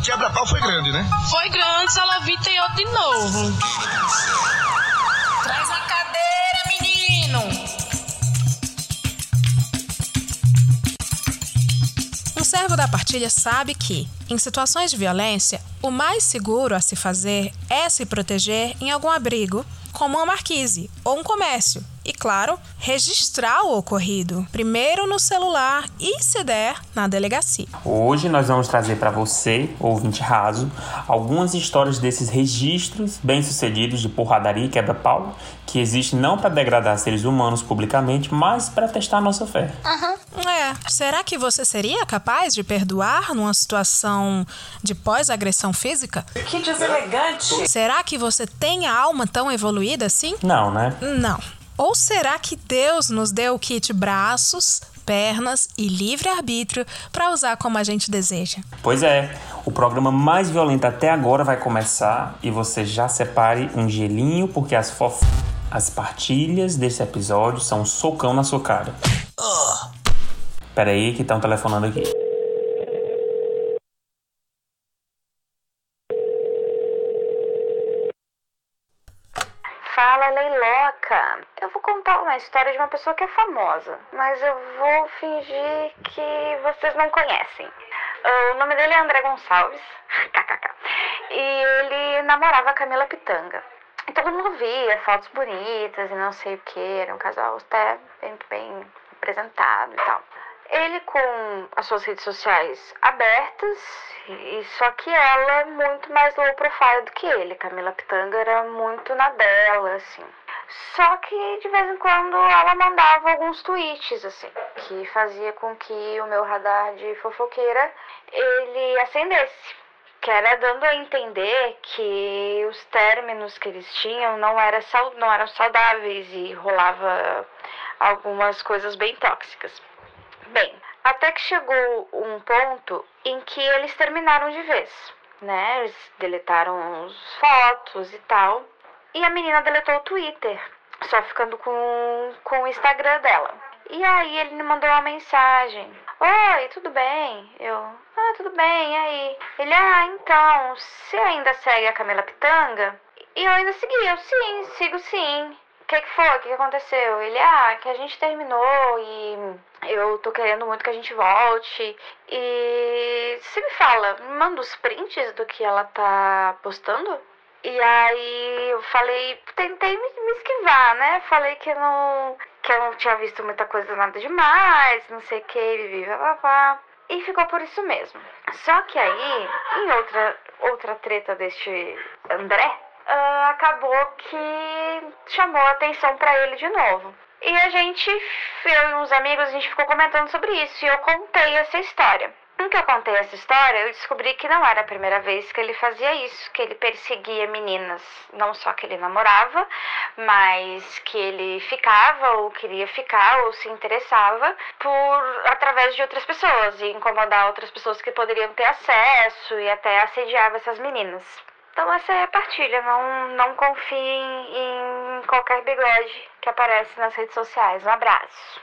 o quebra-pau foi grande, né? Foi grande, Salavi tem outro de novo. Traz a cadeira, menino! Um servo da partilha sabe que, em situações de violência, o mais seguro a se fazer é se proteger em algum abrigo, como uma marquise ou um comércio. E, claro, registrar o ocorrido, primeiro no celular e, se der, na delegacia. Hoje nós vamos trazer para você, ouvinte raso, algumas histórias desses registros bem-sucedidos de porradaria e quebra-pau que existem não para degradar seres humanos publicamente, mas para testar nossa fé. É, será que você seria capaz de perdoar numa situação de pós-agressão física? Que deselegante! Será que você tem a alma tão evoluída assim? Não, né? Não. Ou será que Deus nos deu o kit braços, pernas e livre-arbítrio para usar como a gente deseja? Pois é, o programa mais violento até agora vai começar e você já separe um gelinho porque as fof... as partilhas desse episódio são um socão na sua cara. Pera aí que estão telefonando aqui. Fala, Leiloca. Eu vou contar uma história de uma pessoa que é famosa, mas eu vou fingir que vocês não conhecem. Ah, o nome dele é André Gonçalves, kkk. E ele namorava a Camila Pitanga. E todo mundo via fotos bonitas e não sei o que, era um casal até bem, bem apresentado e tal. Ele com as suas redes sociais abertas, e só que ela muito mais low profile do que ele. Camila Pitanga era muito na dela, assim. Só que de vez em quando ela mandava alguns tweets, assim, que fazia com que o meu radar de fofoqueira ele acendesse. Que era dando a entender que os términos que eles tinham não, era, não eram saudáveis e rolava algumas coisas bem tóxicas. Bem, até que chegou um ponto em que eles terminaram de vez, né? Eles deletaram as fotos e tal. E a menina deletou o Twitter, só ficando com, com o Instagram dela. E aí ele me mandou uma mensagem. Oi, tudo bem? Eu, ah, tudo bem, e aí? Ele, ah, então, você ainda segue a Camila Pitanga? E eu ainda segui, eu sim, sigo sim. Que, que foi? O que, aconteceu? Ele, ah, que a gente terminou e eu tô querendo muito que a gente volte. E você me fala, me manda os prints do que ela tá postando? E aí eu falei, tentei me, me esquivar, né? Falei que não. que eu não tinha visto muita coisa nada demais, não sei o que, blá. E ficou por isso mesmo. Só que aí, em outra, outra treta deste André, ah, acabou que chamou a atenção pra ele de novo. E a gente, eu e uns amigos, a gente ficou comentando sobre isso e eu contei essa história. Que eu contei essa história, eu descobri que não era a primeira vez que ele fazia isso, que ele perseguia meninas, não só que ele namorava, mas que ele ficava ou queria ficar ou se interessava por através de outras pessoas e incomodar outras pessoas que poderiam ter acesso e até assediava essas meninas. Então essa é a partilha, não, não confiem em qualquer bigode que aparece nas redes sociais. Um abraço.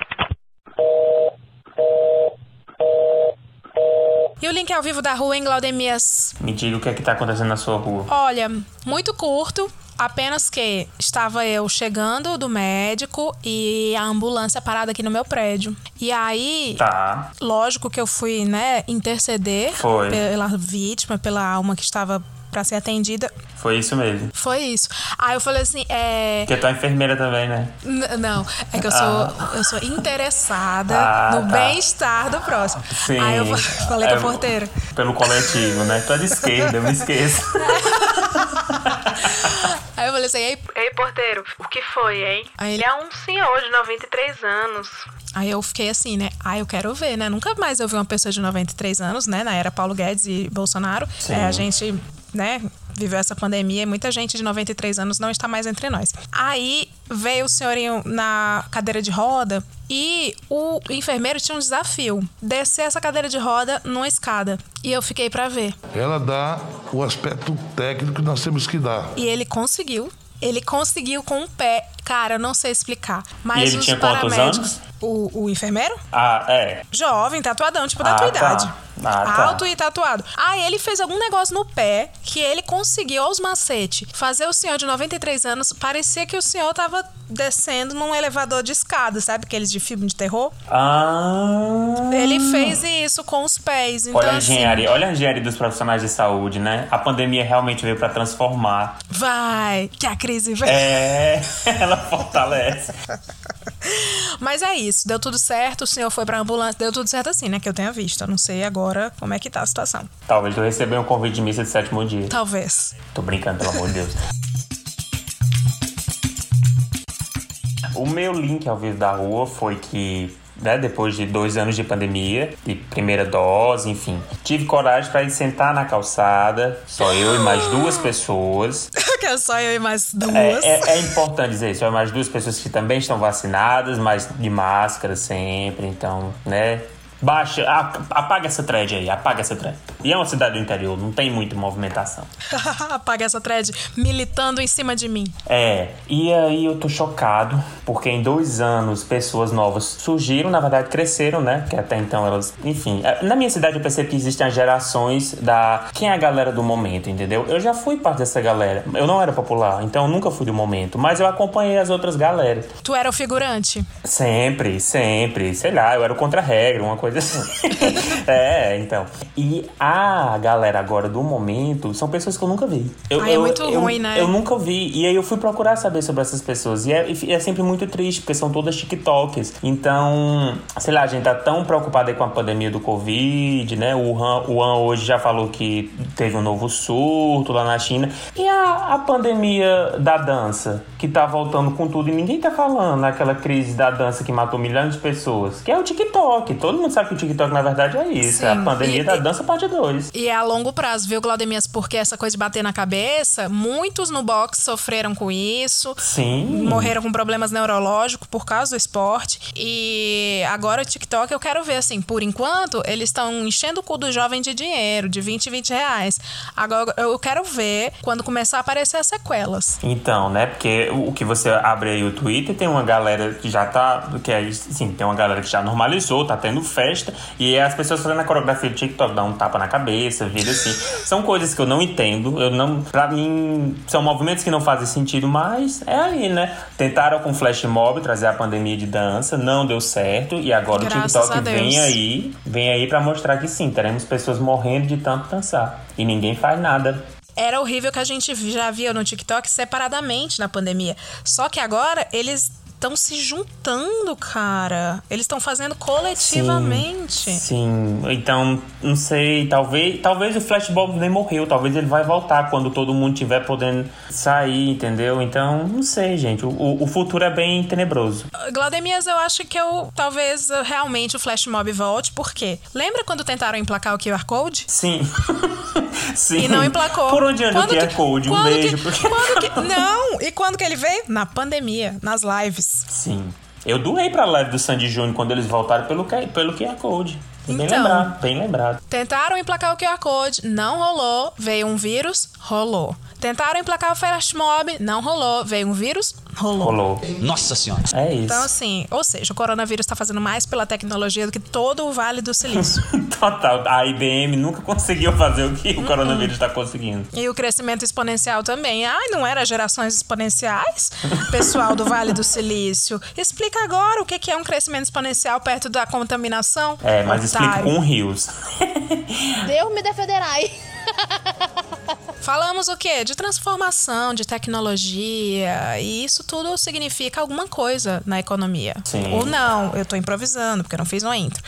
E o link ao vivo da rua em Glaudemias. Me diga o que é que tá acontecendo na sua rua. Olha, muito curto. Apenas que estava eu chegando do médico e a ambulância parada aqui no meu prédio. E aí, Tá. lógico que eu fui, né, interceder Foi. pela vítima, pela alma que estava pra ser atendida. Foi isso mesmo. Foi isso. Aí eu falei assim, é. Porque tu é enfermeira também, né? N- Não, é que eu sou, eu sou interessada Ah, no tá. bem-estar do próximo. Sim. Aí eu fa- falei com É, a porteira. Pelo coletivo, né? Tu é de esquerda, eu me esqueço. Aí eu falei assim, ei, Ei, porteiro, o que foi, hein? Aí ele- Ele é um senhor de 93 anos. Aí eu fiquei assim, né? Ah, eu quero ver, né? Nunca mais eu vi uma pessoa de 93 anos, né? Na era Paulo Guedes e Bolsonaro. É, a gente, né, viveu essa pandemia e muita gente de 93 anos não está mais entre nós. Aí veio o senhorinho na cadeira de roda e o enfermeiro tinha um desafio: descer essa cadeira de roda numa escada. E eu fiquei pra ver. Ela dá o aspecto técnico que nós temos que dar. E ele conseguiu. Ele conseguiu com o pé. Cara, eu não sei explicar. Mas E ele os tinha quantos paramédicos. anos? O, o enfermeiro? Ah, é. Jovem, tatuadão, tipo da Ah, tua tá. idade. Ah, tá. Alto e tatuado. Aí ele fez algum negócio no pé que ele conseguiu aos macete fazer o senhor de 93 anos. Parecia que o senhor tava descendo num elevador de escada, sabe? Aqueles de filme de terror. Ah. Ele fez isso com os pés. Então, Olha a assim, engenharia, olha a engenharia dos profissionais de saúde, né? A pandemia realmente veio pra transformar. vai, que a crise vem. É, ela fortalece. Mas é isso, deu tudo certo, o senhor foi pra ambulância, deu tudo certo assim, né? Que eu tenha visto. Eu não sei agora como é que tá a situação. Talvez tu recebeu um convite de missa de sétimo dia. Talvez. Tô brincando, pelo amor de Deus. O meu link ao vivo da rua foi que, né, depois de dois anos de pandemia, de primeira dose, enfim, tive coragem para ir sentar na calçada, só eu e mais duas pessoas. que é só eu e mais duas. É, é- é importante dizer isso, só mais duas pessoas que também estão vacinadas, mas de máscara sempre, então, né? Baixa, apaga essa thread aí, apaga essa thread. E é uma cidade do interior, não tem muita movimentação. Apaga essa thread militando em cima de mim. É, e aí eu tô chocado, porque em dois anos pessoas novas surgiram, na verdade cresceram, né? Que até então elas. Enfim, é, na minha cidade eu percebo que existem as gerações da. Quem é a galera do momento, entendeu? Eu já fui parte dessa galera. Eu não era popular, então eu nunca fui do momento, mas eu acompanhei as outras galeras. Tu era o figurante. Sempre, sempre. Sei lá, eu era o contra-regra, uma coisa assim. é, então. E a galera agora do momento são pessoas que eu nunca vi. Eu, Ai, é eu- muito eu- ruim, né? Eu nunca vi. E aí eu fui procurar saber sobre essas pessoas. E é, é sempre muito triste, porque são todas TikTokers. Então, sei lá, a gente tá tão preocupado aí com a pandemia do Covid, né? O Wuhan, o Wuhan hoje já falou que teve um novo surto lá na China. E a, a pandemia da dança, que tá voltando com tudo e ninguém tá falando, aquela crise da dança que matou milhões de pessoas, que é o TikTok. Todo mundo sabe que o TikTok, na verdade, é isso. é Sim, a pandemia e- da e- dança parte 2. E é a longo prazo, viu, Claudemias? Porque essa coisa de bater na cabeça, muitos no boxe sofreram com isso. Sim. Morreram com problemas neurológicos por causa do esporte. E agora o TikTok eu quero ver, assim, por enquanto, eles estão enchendo o cu do jovem de dinheiro, de 20, 20 reais. Agora eu quero ver quando começar a aparecer as sequelas. Então, né? Porque o que você abre aí o Twitter tem uma galera que já tá. Que é, sim, tem uma galera que já normalizou, tá tendo festa. E as pessoas fazendo a coreografia do TikTok, dá um tapa na cabeça, vida assim. São coisas que eu não entendo. Eu não. Pra mim, são movimentos que não fazem sentido, mas é aí, né? Tentaram com flash mob trazer a pandemia de dança, não deu certo. E agora Graças o TikTok vem aí, vem aí pra mostrar que sim, teremos pessoas morrendo de tanto dançar. E ninguém faz nada. Era horrível que a gente já via no TikTok separadamente na pandemia. Só que agora eles estão se juntando, cara. Eles estão fazendo coletivamente. Sim, então, não sei, talvez, talvez o Flashball nem morreu, talvez ele vai voltar quando todo mundo tiver podendo sair, entendeu? Então, não sei, gente, o, o- futuro é bem tenebroso. Glaudemias, eu acho que eu talvez realmente o Flash Mob volte, porque lembra quando tentaram emplacar o QR Code? Sim. Sim. E não emplacou. Por onde anda o QR que- Code? Um beijo. que- porque- que- não! E quando que ele veio? Na pandemia, nas lives. Sim. Eu doei pra live do Sandy Júnior quando eles voltaram pelo, pelo QR Code. Bem Então. lembrado, bem lembrado. Tentaram emplacar o QR Code, não rolou. Veio um vírus, rolou. Tentaram emplacar o Flash Mob, não rolou. Veio um vírus, rolou. Rolou. Nossa senhora. É isso. Então, assim, ou seja, o coronavírus está fazendo mais pela tecnologia do que todo o Vale do Silício. Total. A IBM nunca conseguiu fazer o que o coronavírus está conseguindo. E o crescimento exponencial também. Ai, não era gerações exponenciais? Pessoal do Vale do Silício. Explica agora o que é um crescimento exponencial perto da contaminação. É, mas explica Otário. com rios. Deus me defenderai. Falamos o quê? De transformação, de tecnologia. E isso tudo significa alguma coisa na economia. Sim. Ou não, eu tô improvisando, porque eu não fiz uma intro.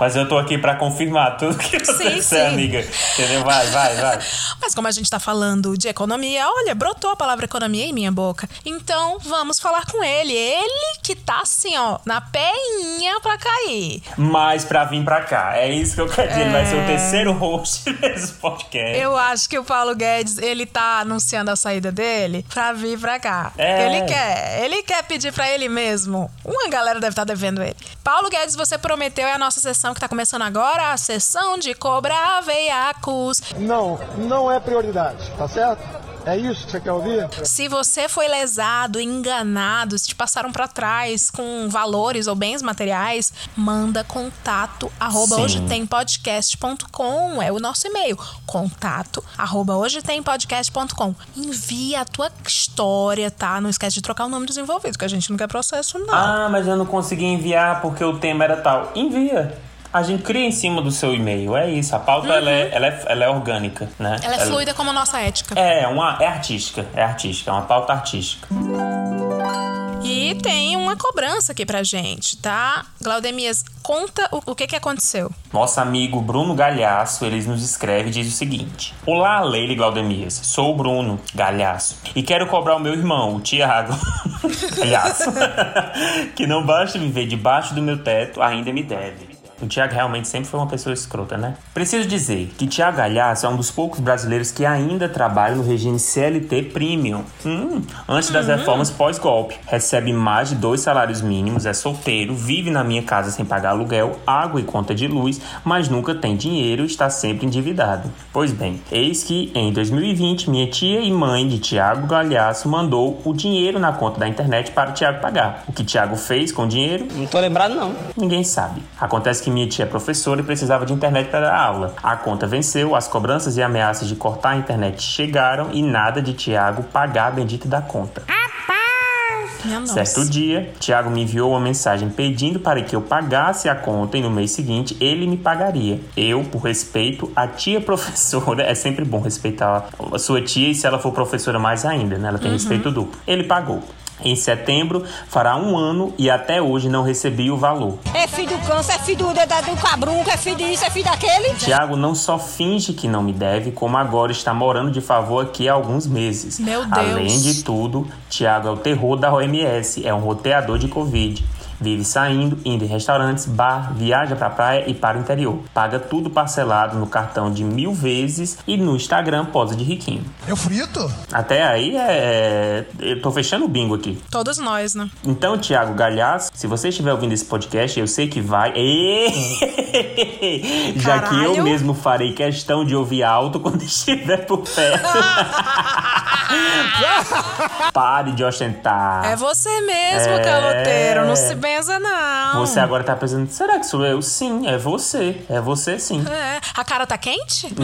Mas eu tô aqui pra confirmar tudo que você Sim, disser, sim. amiga. Entendeu? Vai, vai, vai. Mas como a gente tá falando de economia, olha, brotou a palavra economia em minha boca. Então vamos falar com ele. Ele que tá assim, ó, na peinha pra cair. Mas pra vir pra cá. É isso que eu quero dizer. Ele vai ser o terceiro host desse podcast. Eu acho que o Paulo Guedes, ele tá anunciando a saída dele pra vir pra cá. É. Ele quer, ele quer pedir pra ele mesmo. Uma galera deve estar devendo ele. Paulo Guedes, você prometeu, é a nossa sessão que tá começando agora, a sessão de cobrar veiacos. Não, não é prioridade, tá certo? É isso que você quer ouvir? Se você foi lesado, enganado, se te passaram pra trás com valores ou bens materiais, manda contato arroba Sim. hoje tem podcast.com. É o nosso e-mail. Contato arroba hoje tem podcast.com. Envia a tua história, tá? Não esquece de trocar o nome dos envolvidos, que a gente não quer processo, não. Ah, mas eu não consegui enviar porque o tema era tal. Envia. A gente cria em cima do seu e-mail. É isso. A pauta ela, é, ela, é, ela é orgânica, né? Ela é fluida como a nossa ética. É, uma, é artística. É artística. É uma pauta artística. E tem uma cobrança aqui pra gente, tá? Glaudemias, conta o, o que que aconteceu. Nosso amigo Bruno Galhaço, ele nos escreve e diz o seguinte: Olá, Leila e Glaudemias. Sou o Bruno Galhaço e quero cobrar o meu irmão, o Tiago Galhaço, que não basta viver debaixo do meu teto, ainda me deve. O Tiago realmente sempre foi uma pessoa escrota, né? Preciso dizer que Tiago Galhaço é um dos poucos brasileiros que ainda trabalha no regime CLT Premium. Hum, antes das reformas pós-golpe. Recebe mais de dois salários mínimos, é solteiro, vive na minha casa sem pagar aluguel, água e conta de luz, mas nunca tem dinheiro e está sempre endividado. Pois bem, eis que em 2020 minha tia e mãe de Tiago Galhaço mandou o dinheiro na conta da internet para o Tiago pagar. O que Tiago fez com o dinheiro Não tô lembrado, não. Ninguém sabe. Acontece que minha tia é professora e precisava de internet para dar aula. A conta venceu, as cobranças e ameaças de cortar a internet chegaram e nada de Tiago pagar a bendita da conta. Certo dia, Tiago me enviou uma mensagem pedindo para que eu pagasse a conta e no mês seguinte ele me pagaria. Eu, por respeito à tia professora, é sempre bom respeitar a sua tia e se ela for professora mais ainda, né? Ela tem respeito duplo. Ele pagou. Em setembro, fará um ano e até hoje não recebi o valor. É filho do câncer, é filho do, da- do cabrunco, é filho disso, é filho daquele. Tiago não só finge que não me deve, como agora está morando de favor aqui há alguns meses. Meu Deus. Além de tudo, Tiago é o terror da OMS, é um roteador de Covid. Vive saindo, indo em restaurantes, bar, viaja pra praia e para o interior. Paga tudo parcelado no cartão de mil vezes e no Instagram posa de riquinho. Eu frito? Até aí é. Eu tô fechando o bingo aqui. Todos nós, né? Então, Thiago Galhaço, se você estiver ouvindo esse podcast, eu sei que vai. Ê! Já que eu mesmo farei questão de ouvir alto quando estiver por perto. Pare de ostentar. É você mesmo, É. caloteiro. Não se benza, não. Você agora tá pensando, será que sou eu? Sim, é você. É você sim. É. A cara tá quente?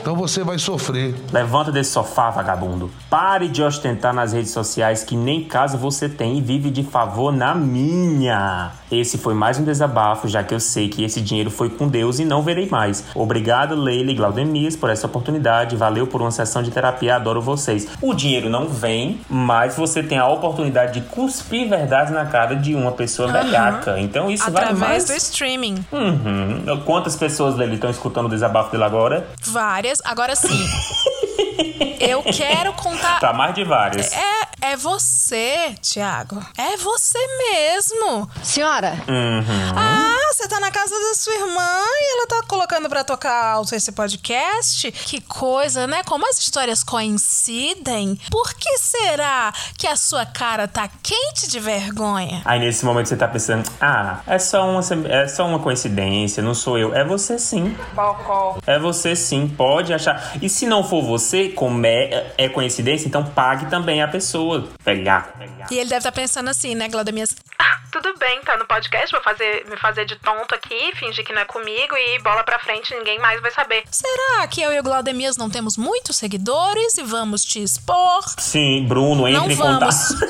Então você vai sofrer. Levanta desse sofá, vagabundo. Pare de ostentar nas redes sociais que nem casa você tem e vive de favor na minha. Esse foi mais um desabafo, já que eu sei que esse dinheiro foi com Deus e não verei mais. Obrigado, Leila e Glaudemias, por essa oportunidade. Valeu por uma sessão de terapia, adoro vocês. O dinheiro não vem, mas você tem a oportunidade de cuspir verdades na cara de uma pessoa velhaca. Então isso vale Através mais. do streaming. Uhum. Quantas pessoas, Leila, estão escutando o desabafo dele agora? Várias. Agora sim. eu quero contar. Tá mais de várias. É, é você, Tiago. É você mesmo. Senhora, Ah, você tá na casa da sua irmã e ela tá colocando pra tocar alto esse podcast? Que coisa, né? Como as histórias coincidem. Por que será que a sua cara tá quente de vergonha? Aí nesse momento você tá pensando, ah, é só uma, é só uma coincidência, não sou eu. É você sim. É você sim, pode achar. E se não for você, como é, é coincidência, então pague também a pessoa. Velhaco. E ele deve estar pensando assim, né, Glaudemias? Ah, tudo bem, tá no podcast, vou fazer, me fazer de tonto aqui, fingir que não é comigo e bola pra frente, ninguém mais vai saber. Será que eu e o Glaudemias não temos muitos seguidores e vamos te expor? Sim, Bruno, entre Não em vamos. contato.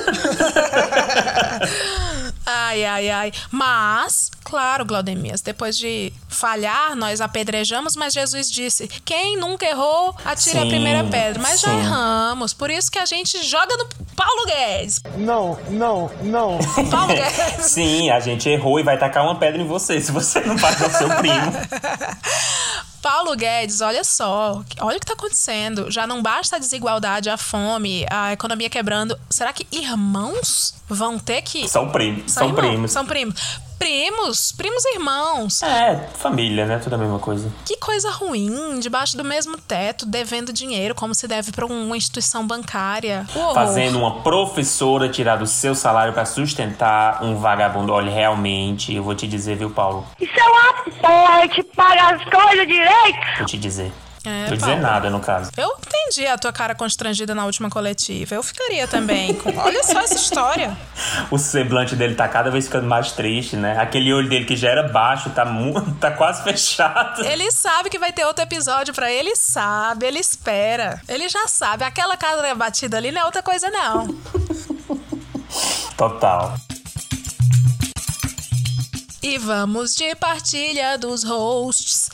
Ai, ai, ai. Mas, claro, Glaudemias, depois de falhar, nós apedrejamos, mas Jesus disse: quem nunca errou, atire a Sim, primeira pedra. Mas já sim. erramos. Por isso que a gente joga no Paulo Guedes. Não, não, não. Paulo Guedes. Sim, a gente errou e vai tacar uma pedra em você se você não pagar o seu primo. Paulo Guedes, olha só, olha o que tá acontecendo. Já não basta a desigualdade, a fome, a economia quebrando. Será que irmãos vão ter que. São primos. São, irmãos? primos. São primos. Primos, primos irmãos. É, família, né? Tudo a mesma coisa. Que coisa ruim, debaixo do mesmo teto, devendo dinheiro como se deve para uma instituição bancária. Horror. Fazendo uma professora tirar do seu salário pra sustentar um vagabundo. Olha, realmente, eu vou te dizer, viu, Paulo? Isso é uma porra, te paga as coisas direito. Vou te dizer. É, Não dizer Paulo. nada, no caso. Eu entendi a tua cara constrangida na última coletiva. Eu ficaria também. com- Olha só essa história. O semblante dele tá cada vez ficando mais triste, né? Aquele olho dele que já era baixo, tá, mu- tá quase fechado. Ele sabe que vai ter outro episódio pra ele, sabe, ele espera. Ele já sabe. Aquela cara batida ali não é outra coisa, não. Total. E vamos de partilha dos hosts.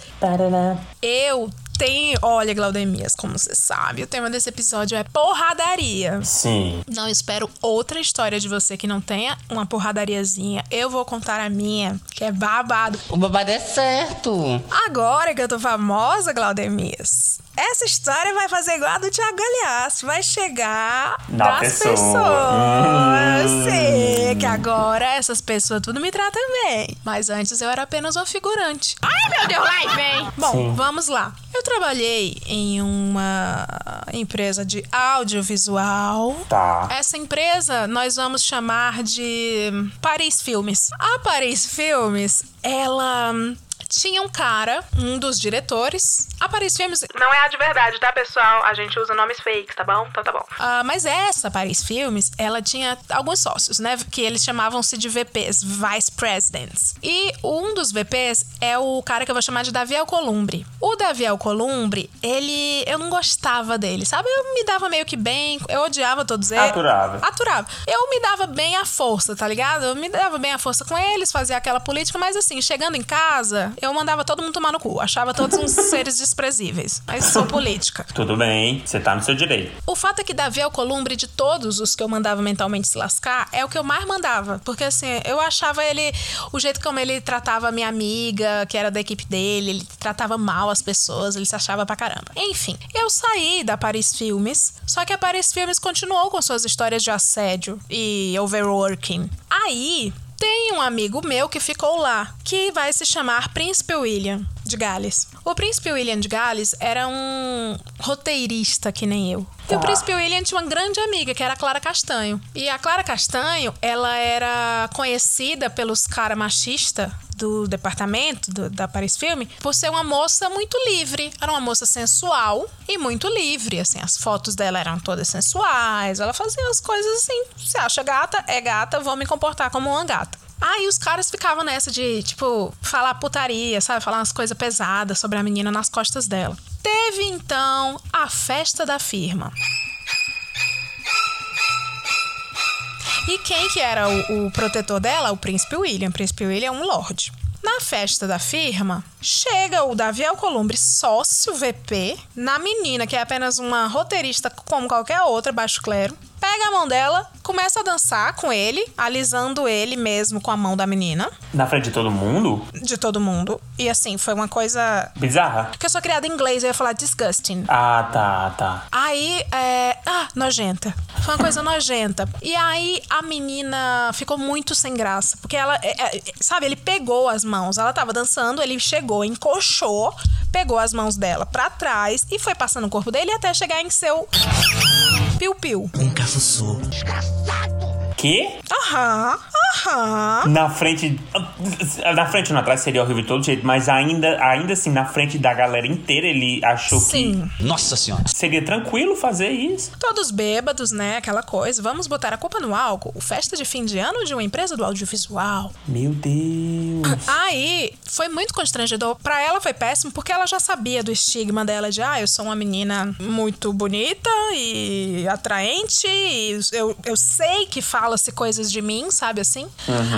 Eu tenho. Olha, Glaudemias, como você sabe, o tema desse episódio é porradaria. Sim. Não espero outra história de você que não tenha uma porradariazinha. Eu vou contar a minha, que é babado. O babado é certo. Agora que eu tô famosa, Glaudemias, essa história vai fazer igual a do Thiago Galhaço. Vai chegar Na das pessoa. pessoas. Hum. Eu sei que agora essas pessoas tudo me tratam bem. Mas antes eu era apenas uma figurante. Ai, meu Deus, lá vem. Bom, Sim. vamos lá. Eu trabalhei em uma empresa de audiovisual. Tá. Essa empresa nós vamos chamar de Paris Filmes. A Paris Filmes, ela tinha um cara, um dos diretores. A Paris Filmes. Não é a de verdade, tá, pessoal? A gente usa nomes fakes, tá bom? Então tá bom. ah, mas essa Paris Filmes, ela tinha alguns sócios, né? Que eles chamavam-se de VPs, Vice Presidents. E um dos VPs é o cara que eu vou chamar de Davi Alcolumbre. O Davi Alcolumbre, ele. Eu não gostava dele, sabe? Eu me dava meio que bem, eu odiava todos eles. Aturável. Aturava. Eu me dava bem à força, tá ligado? Eu me dava bem à força com eles, fazia aquela política, mas assim, chegando em casa, eu mandava todo mundo tomar no cu. Achava todos uns seres desprezíveis. Mas sou política. Tudo bem, você tá no seu direito. O fato é que Davi Alcolumbre, de todos os que eu mandava mentalmente se lascar, é o que eu mais mandava. Porque assim, eu achava ele. O jeito como ele tratava a minha amiga, que era da equipe dele, ele tratava mal as pessoas, ele se achava pra caramba. Enfim, eu saí da Paris Filmes, só que a Paris Filmes continuou com suas histórias de assédio e overworking. Aí. Tem um amigo meu que ficou lá, que vai se chamar Príncipe William de Gales. O Príncipe William de Gales era um roteirista que nem eu. E o Tá. Príncipe William tinha uma grande amiga, que era a Clara Castanho. E a Clara Castanho, ela era conhecida pelos cara machista do departamento do- da Paris Filme por ser uma moça muito livre. Era uma moça sensual e muito livre, assim. As fotos dela eram todas sensuais. Ela fazia as coisas assim. Se acha gata, é gata, vou me comportar como uma gata. Aí os caras ficavam nessa de, tipo, falar putaria, sabe? Falar umas coisas pesadas sobre a menina nas costas dela. Teve então a festa da firma. E quem que era o, o protetor dela? O príncipe William. O príncipe William é um lord. Na festa da firma, chega o Davi Alcolumbre, sócio VP, na menina, que é apenas uma roteirista como qualquer outra, baixo clero. Pega a mão dela, começa a dançar com ele, alisando ele mesmo com a mão da menina, Na frente de todo mundo? de todo mundo. E assim, foi uma coisa. Bizarra. Porque eu sou criada em inglês, eu ia falar disgusting. Ah, tá, tá. Aí, é. Ah, nojenta. Foi uma coisa nojenta. E aí a menina ficou muito sem graça. Porque ela. é, é, sabe, ele pegou as mãos. Ela tava dançando, ele chegou, encoxou, pegou as mãos dela pra trás e foi passando o corpo dele até chegar em seu. Piu-piu. Stop Que? Aham, aham. Na frente. Na frente ou na trás seria horrível de todo jeito, mas ainda, ainda assim, na frente da galera inteira, ele achou Sim. Nossa senhora. que seria tranquilo fazer isso. Todos bêbados, né? Aquela coisa. Vamos botar a culpa no álcool. Festa de fim de ano de uma empresa do audiovisual. Meu Deus. Aí foi muito constrangedor. Pra ela foi péssimo porque ela já sabia do estigma dela de ah, eu sou uma menina muito bonita e atraente. E eu, eu sei que fala-se coisas de mim, sabe assim?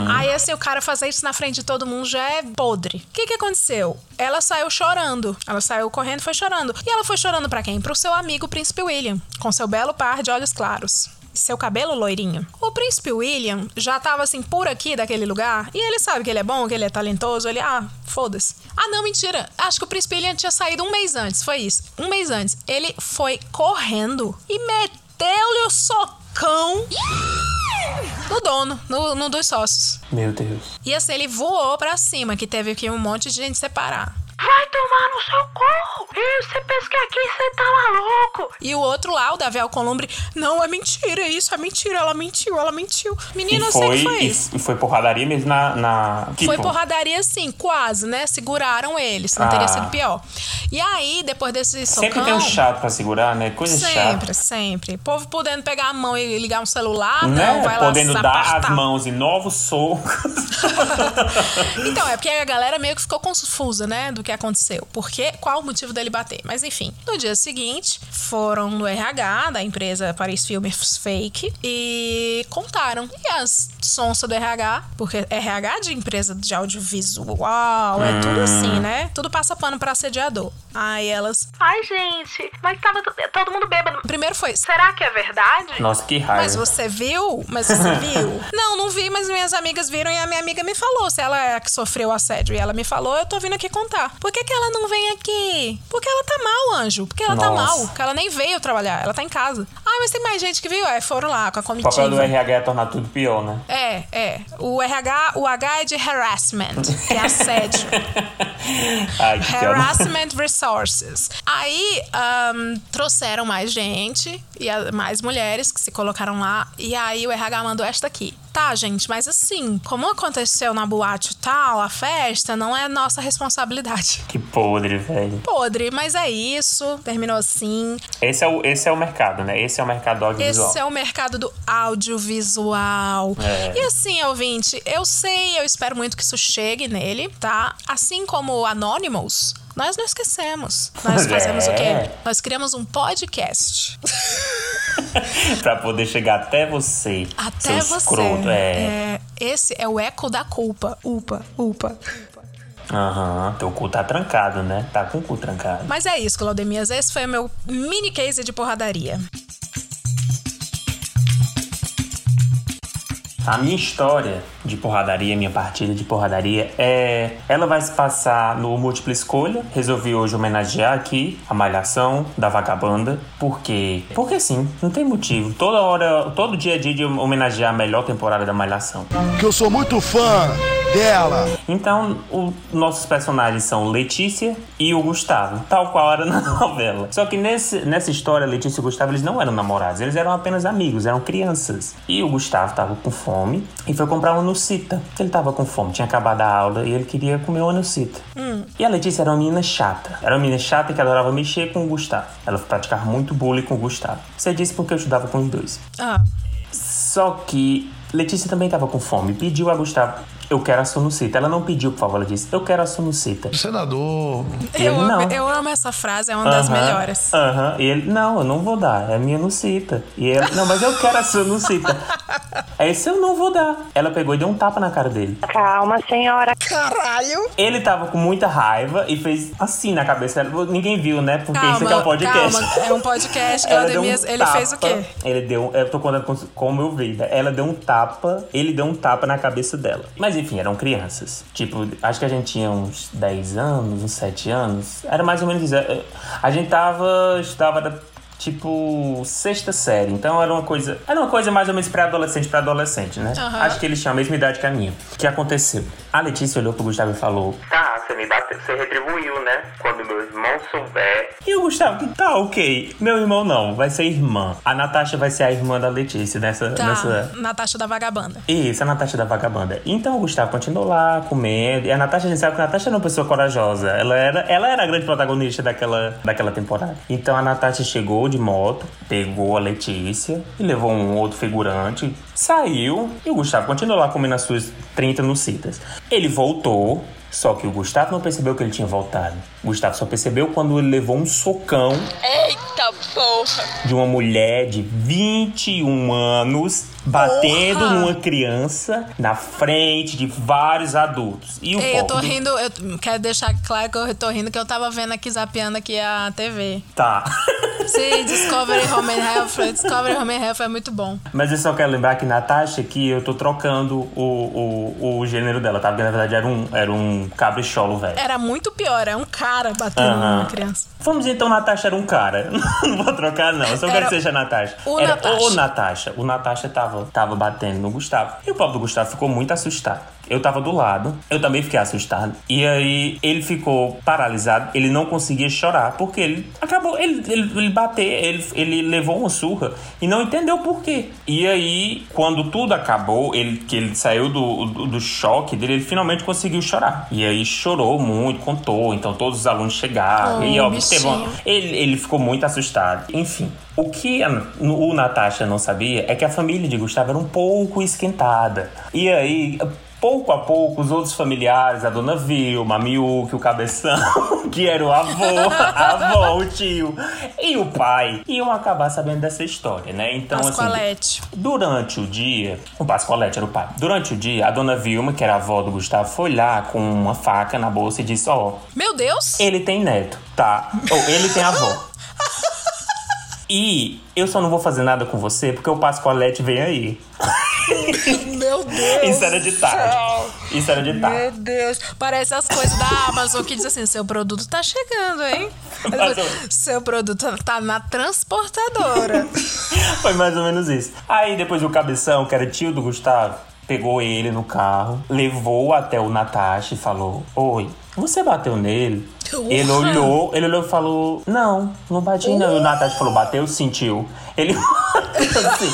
Aí assim, o cara fazer isso na frente de todo mundo já é podre. O que que aconteceu? Ela saiu chorando. Ela saiu correndo e foi chorando. E ela foi chorando pra quem? Pro seu amigo Príncipe William, com seu belo par de olhos claros seu cabelo loirinho. O príncipe William já tava assim por aqui daquele lugar e ele sabe que ele é bom, que ele é talentoso. Ele, ah, foda-se. Ah, não, mentira. Acho que o príncipe William tinha saído um mês antes. Foi isso. Um mês antes. Ele foi correndo e meteu-lhe o socão no dono, no, no dos sócios. Meu Deus. E assim, ele voou pra cima, que teve que um monte de gente separar. Vai tomar no seu! E você pensa que aqui você tá maluco? E o outro lá, o Davi Alcolumbre, não, é mentira, isso é mentira, ela mentiu, ela mentiu. Menino, e eu sei foi, que foi e, isso. e foi porradaria mesmo na. na Foi porradaria sim, quase, né? Seguraram eles, não teria Ah. sido pior. E aí, depois desse socão... Sempre tem um chato pra segurar, né? Coisa Sempre, chata. sempre. Povo podendo pegar a mão e ligar um celular, Né? não, vai lá Podendo se dar apartar. as mãos em novos socos. Então, é porque a galera meio que ficou confusa, né, do que aconteceu. Porque, qual o motivo dele bater? Mas enfim, no dia seguinte, foram no RH da empresa Paris Filmes Fake e contaram. E as sonsas do RH, porque RH de empresa de audiovisual, é tudo assim, né? Tudo passa pano pra assediador. Aí elas. Ai, gente, mas tava to- todo mundo bêbado. Primeiro foi. Será que é verdade? Nossa, que raiva. Mas você viu? Mas você viu? não, não vi, mas minhas amigas viram e a minha amiga me falou se ela é a que sofreu assédio. E ela me falou, eu tô vindo aqui contar. Por que, que ela não vem aqui? Porque ela tá mal, anjo. Porque ela tá Nossa. mal. Porque ela nem veio trabalhar. Ela tá em casa. Ai, mas tem mais gente que viu? É, foram lá com a O comitiva. papel do RH é tornar tudo pior, né? É, é. O RH, o H é de harassment, que é assédio. Ai, que. Harassment Resources. Aí ahn, trouxeram mais gente e mais mulheres que se colocaram lá. E aí o RH mandou esta aqui. Tá, gente, mas assim, como aconteceu na boate e tal, a festa, não é nossa responsabilidade. Que podre, velho. Podre, mas é isso. Terminou assim. Esse é, o, esse é o mercado, né? Esse é o mercado audiovisual. Esse é o mercado do audiovisual. É. E assim, ouvinte, eu sei, eu espero muito que isso chegue nele, tá? Assim como o Anonymous, nós não esquecemos. Nós fazemos o É. quê? Nós criamos um podcast. pra poder chegar até você. Até você. Escroto. É. É, esse é o eco da culpa. Upa, upa. Aham. Teu cu tá trancado, né? Tá com o cu trancado. Mas é isso, Claudemias. Esse foi o meu mini case de porradaria. A minha história de porradaria, minha partida de porradaria é. Ela vai se passar no Múltipla Escolha. Resolvi hoje homenagear aqui a Malhação da Vagabanda. Por quê? Porque sim, não tem motivo. Toda hora, todo dia a dia de homenagear a melhor temporada da Malhação. Que eu sou muito fã dela. Então, os nossos personagens são Letícia e o Gustavo, tal qual era na novela. Só que nesse, nessa história, Letícia e o Gustavo, eles não eram namorados, eles eram apenas amigos, eram crianças. E o Gustavo tava com fome e foi comprar uma nucita. Ele tava com fome, tinha acabado a aula e ele queria comer uma nucita. E a Letícia era uma menina chata. Era uma menina chata que adorava mexer com o Gustavo. Ela praticava muito bullying com o Gustavo. Você disse porque eu estudava com os dois. Ah, Só que Letícia também estava com fome. Pediu a Gustavo, eu quero a sonucita. Ela não pediu, por favor, ela disse, eu quero a sonucita. Senador, eu, ele, amo, não. eu amo essa frase, é uma das Aham, melhores. Aham. E ele, não, eu não vou dar, é a minha nucita. E ele, não, mas eu quero a sua nucita. Esse eu não vou dar. Ela pegou e deu um tapa na cara dele. Calma, senhora. Caralho! Ele tava com muita raiva e fez assim na cabeça dela. Ninguém viu, né? Porque isso aqui é um podcast. calma, é um podcast. Ela deu um Claudemias, ele fez o tapa, quê? Ele deu. Eu tô contando com- como eu vi. Ela deu um tapa, ele deu um tapa na cabeça dela. Mas enfim, eram crianças. Tipo, acho que a gente tinha uns 10 anos, uns 7 anos. Era mais ou menos isso. É, A gente tava. Estava da, tipo sexta série. Então era uma coisa. Era uma coisa mais ou menos pré-adolescente pra adolescente, né? Aham. Acho que eles tinham a mesma idade que a minha. O que aconteceu? A Letícia olhou pro Gustavo e falou: Tá, você me bateu, você retribuiu, né? Quando meu irmão souber. E o Gustavo, tá, ok. Meu irmão não, vai ser irmã. A Natasha vai ser a irmã da Letícia nessa. Tá, nessa... Natasha da Vagabanda. Isso, a Natasha da vagabanda. Então o Gustavo continuou lá, comendo. E a Natasha, a gente sabe que a Natasha era uma pessoa corajosa. Ela era, ela era a grande protagonista daquela, daquela temporada. Então a Natasha chegou de moto, pegou a Letícia e levou um outro figurante, saiu. E o Gustavo continuou lá comendo as suas 30 nucitas. Ele voltou. Só que o Gustavo não percebeu que ele tinha voltado. O Gustavo só percebeu quando ele levou um socão Eita porra! de uma mulher de 21 anos batendo Porra! numa criança na frente de vários adultos. E o Ei, eu tô pobre- rindo, eu quero deixar claro que eu tô rindo que eu tava vendo aqui, zapeando aqui a TV. Tá. Sim, Discovery Home and Health, Discovery Home and Health é muito bom. Mas eu só quero lembrar que Natasha, que eu tô trocando o, o, o gênero dela, tá? Porque na verdade era um, era um cabricholo, velho. Era muito pior, é um cara batendo numa criança. Vamos então, Natasha era um cara. Não vou trocar, não. Eu só quero Era que seja Natasha. o era Natasha. o Natasha. O Natasha tava, tava batendo no Gustavo. E o pobre do Gustavo ficou muito assustado. Eu tava do lado, eu também fiquei assustado. E aí ele ficou paralisado, ele não conseguia chorar, porque ele acabou, ele, ele, ele bateu, ele, ele levou uma surra e não entendeu por quê. E aí, quando tudo acabou, ele, que ele saiu do, do, do choque dele, ele finalmente conseguiu chorar. E aí chorou muito, contou, então todos os alunos chegaram. Oh, e ó, teve uma, ele, ele ficou muito assustado. Enfim, o que a, o Natasha não sabia é que a família de Gustavo era um pouco esquentada. E aí, pouco a pouco, os outros familiares, a dona Vilma, a Miúque, o Cabeção, que era o avô, a avó, o tio e o pai, iam acabar sabendo dessa história, né? Então, assim, Pascoalete. Durante o dia, o Pascoalete era o pai. Durante o dia, a dona Vilma, que era a avó do Gustavo, foi lá com uma faca na bolsa e disse: Ó, Meu Deus! ele tem neto, tá? Ou ele tem avó. E eu só não vou fazer nada com você porque o Pascoalete vem aí. Meu Deus! Isso era de tarde. Isso era de tarde. Meu Deus, parece as coisas da Amazon que diz assim: seu produto tá chegando, hein? Seu produto tá na transportadora. Foi mais ou menos isso. Aí depois o cabeção, que era tio do Gustavo, pegou ele no carro, levou até o Natasha e falou: Oi, você bateu nele? Ele olhou, ele olhou e falou: Não, não bati não. E o Natasha falou: Bateu, sentiu. Ele assim,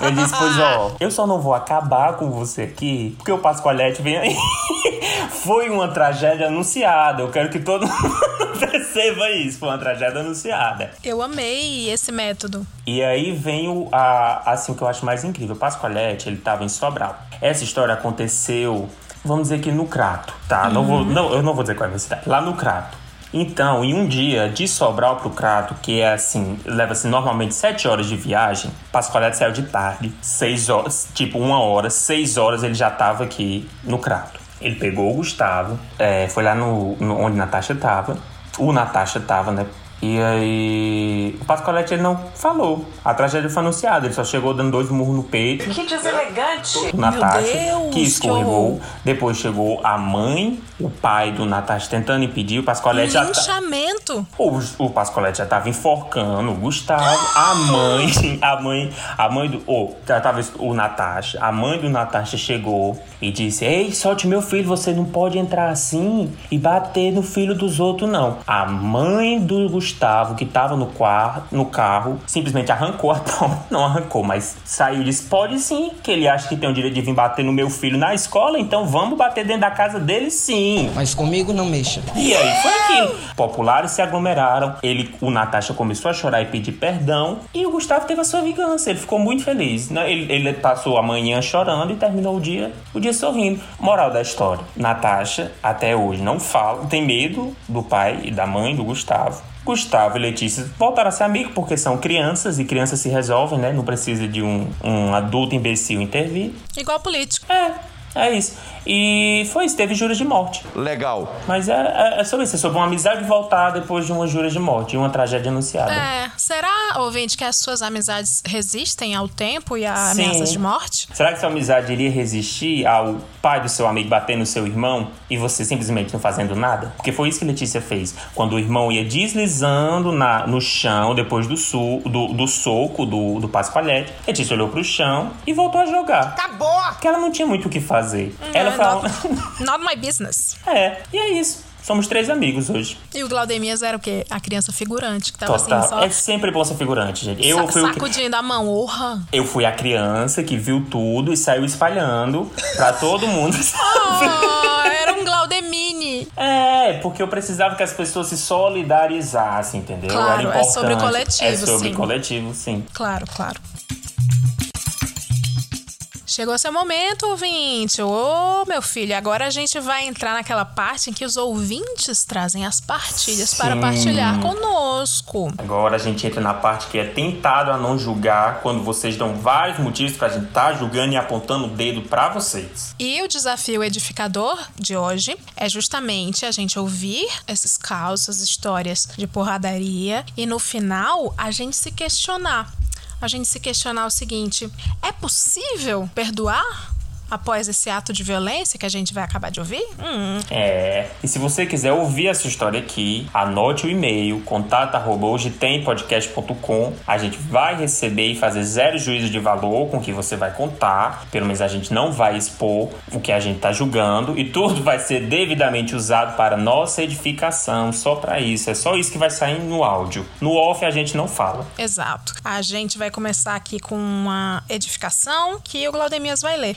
ele disse: Pois ó, eu só não vou acabar com você aqui, porque o Pascoalete vem aí. Foi uma tragédia anunciada. Eu quero que todo mundo perceba isso. Foi uma tragédia anunciada. Eu amei esse método. E aí vem o, a, assim, o que eu acho mais incrível. O Pascoalete, ele tava em Sobral. Essa história aconteceu, vamos dizer que no Crato, tá? Não vou, não, eu não vou dizer qual é a minha cidade. Lá no Crato. Então, em um dia, de Sobral pro Crato, que é assim, leva-se normalmente sete horas de viagem, Pascoalete saiu de tarde, seis horas, tipo uma hora, seis horas ele já tava aqui no Crato. Ele pegou o Gustavo, é, foi lá no, no- onde Natasha tava, o Natasha tava, né? E aí, o Pascoalete ele não falou. A tragédia foi anunciada, ele só chegou dando dois murros no peito. Que deselegante. Natasha, Deus, que escorregou. que. Depois chegou a mãe, o pai do Natasha tentando impedir. O Pascoalete já tá... Linchamento. O, o Pascoalete já tava enforcando o Gustavo, a mãe, a mãe, a mãe do. Oh, já tava o Natasha. A mãe do Natasha chegou e disse: Ei, solte meu filho, você não pode entrar assim e bater no filho dos outros, não. A mãe do Gustavo, que tava no, no carro, simplesmente arrancou a porta. Não arrancou, mas saiu e disse: Pode sim, que ele acha que tem o direito de vir bater no meu filho na escola, então vamos bater dentro da casa dele sim. Mas comigo não mexa. E aí foi aquilo. Populares se aglomeraram. Ele, o Natasha começou a chorar e pedir perdão. E o Gustavo teve a sua vingança. Ele ficou muito feliz. né? Ele, ele passou a manhã chorando e terminou o dia, o dia sorrindo. Moral da história: Natasha até hoje não fala, tem medo do pai e da mãe do Gustavo. Gustavo e Letícia voltaram a ser amigos porque são crianças e crianças se resolvem, né? Não precisa de um, um adulto imbecil intervir. Igual político. É, é isso. E foi isso, teve juras de morte. Legal. Mas é, é, é sobre isso, é sobre uma amizade voltar depois de uma juras de morte, de uma tragédia anunciada. É, será, ouvinte, que as suas amizades resistem ao tempo e a Sim. ameaças de morte? Será que sua amizade iria resistir ao pai do seu amigo bater no seu irmão e você simplesmente não fazendo nada? Porque foi isso que Letícia fez. Quando o irmão ia deslizando na, no chão depois do, su, do, do soco do, do Pascoalete, Letícia olhou pro chão e voltou a jogar. Acabou. Porque ela não tinha muito o que fazer. Ela É, falava. not, not my business. é, e é isso. Somos três amigos hoje. E o Glaudemias era o quê? A criança figurante, que tava Total. assim, só É sempre bom ser figurante, gente. Eu sa- fui, o, sacudindo a mão, orra. eu fui a criança que viu tudo e saiu espalhando pra todo mundo. Ah, era um Glaudemini. É, porque eu precisava que as pessoas se solidarizassem, entendeu? Claro, Era é sobre o coletivo, É sobre sim. coletivo, sim. Claro, claro. Chegou seu momento, ouvinte. Ô, meu filho, agora a gente vai entrar naquela parte em que os ouvintes trazem as partilhas para Sim. partilhar conosco. Agora a gente entra na parte que é tentado a não julgar, quando vocês dão vários motivos pra gente estar julgando e apontando o dedo pra vocês. E o desafio edificador de hoje é justamente a gente ouvir esses casos, histórias de porradaria e no final a gente se questionar. A gente se questionar o seguinte: é possível perdoar após esse ato de violência que a gente vai acabar de ouvir? Hum. É. E se você quiser ouvir essa história aqui, anote o e-mail contato@hojetempodcast.com. A gente vai receber e fazer zero juízo de valor com o que você vai contar. Pelo menos a gente não vai expor o que a gente tá julgando e tudo vai ser devidamente usado para nossa edificação, só para isso. É só isso que vai sair no áudio. No off a gente não fala. Exato. A gente vai começar aqui com uma edificação que o Glaudemias vai ler.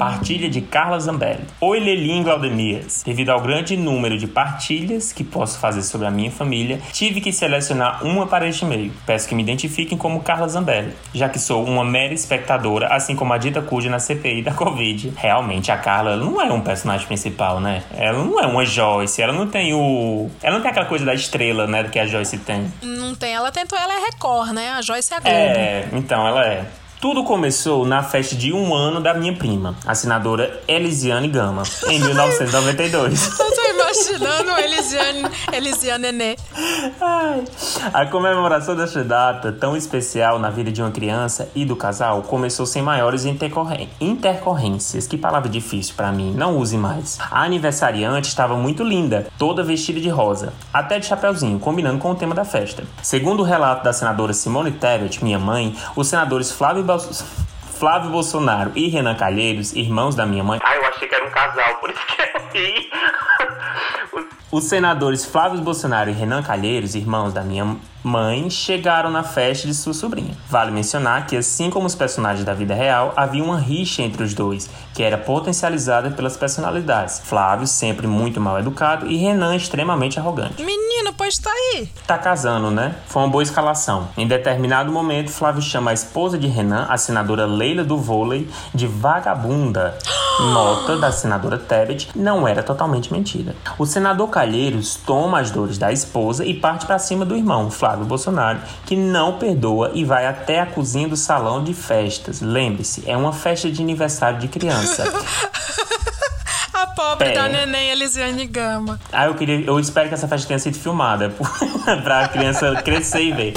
Partilha de Carla Zambelli. Oi, Lelim Glaudemias. Devido ao grande número de partilhas que posso fazer sobre a minha família, tive que selecionar uma para este e-mail. Peço que me identifiquem como Carla Zambelli, já que sou uma mera espectadora, assim como a dita cuja na CPI da Covid. Realmente, a Carla não é um personagem principal, né? Ela não é uma Joyce, ela não tem o. Ela não tem aquela coisa da estrela, né? Que a Joyce tem. Não tem. Ela tentou, ela é Record, né? A Joyce é a Globo. É, então ela é. Tudo começou na festa de um ano da minha prima, a senadora Elisiane Gama, em 1992. Imaginando Elisiane, Elisiane Nenê. A comemoração desta data, tão especial na vida de uma criança e do casal, começou sem maiores intercorrências. Que palavra difícil para mim, não use mais. A aniversariante estava muito linda, toda vestida de rosa, até de chapeuzinho, combinando com o tema da festa. Segundo o relato da senadora Simone Tebet, minha mãe, os senadores Flávio Flávio Bolsonaro e Renan Calheiros, irmãos da minha mãe. Ah, eu achei que era um casal, por isso que eu ri. Os senadores Flávio Bolsonaro e Renan Calheiros, irmãos da minha mãe, chegaram na festa de sua sobrinha. Vale mencionar que, assim como os personagens da vida real, havia uma rixa entre os dois, que era potencializada pelas personalidades. Flávio, sempre muito mal educado, e Renan, extremamente arrogante. Menino, pois tá aí. Tá casando, né? Foi uma boa escalação. Em determinado momento, Flávio chama a esposa de Renan, a senadora Leila do vôlei, de vagabunda. Nota da senadora Tebet não era totalmente mentira. O senador Calheiros toma as dores da esposa e parte para cima do irmão, Flávio Bolsonaro, que não perdoa e vai até a cozinha do salão de festas. Lembre-se, é uma festa de aniversário de criança. A pobre da neném Elisiane Gama. Ah, eu queria. Eu espero que essa festa tenha sido filmada pra criança crescer e ver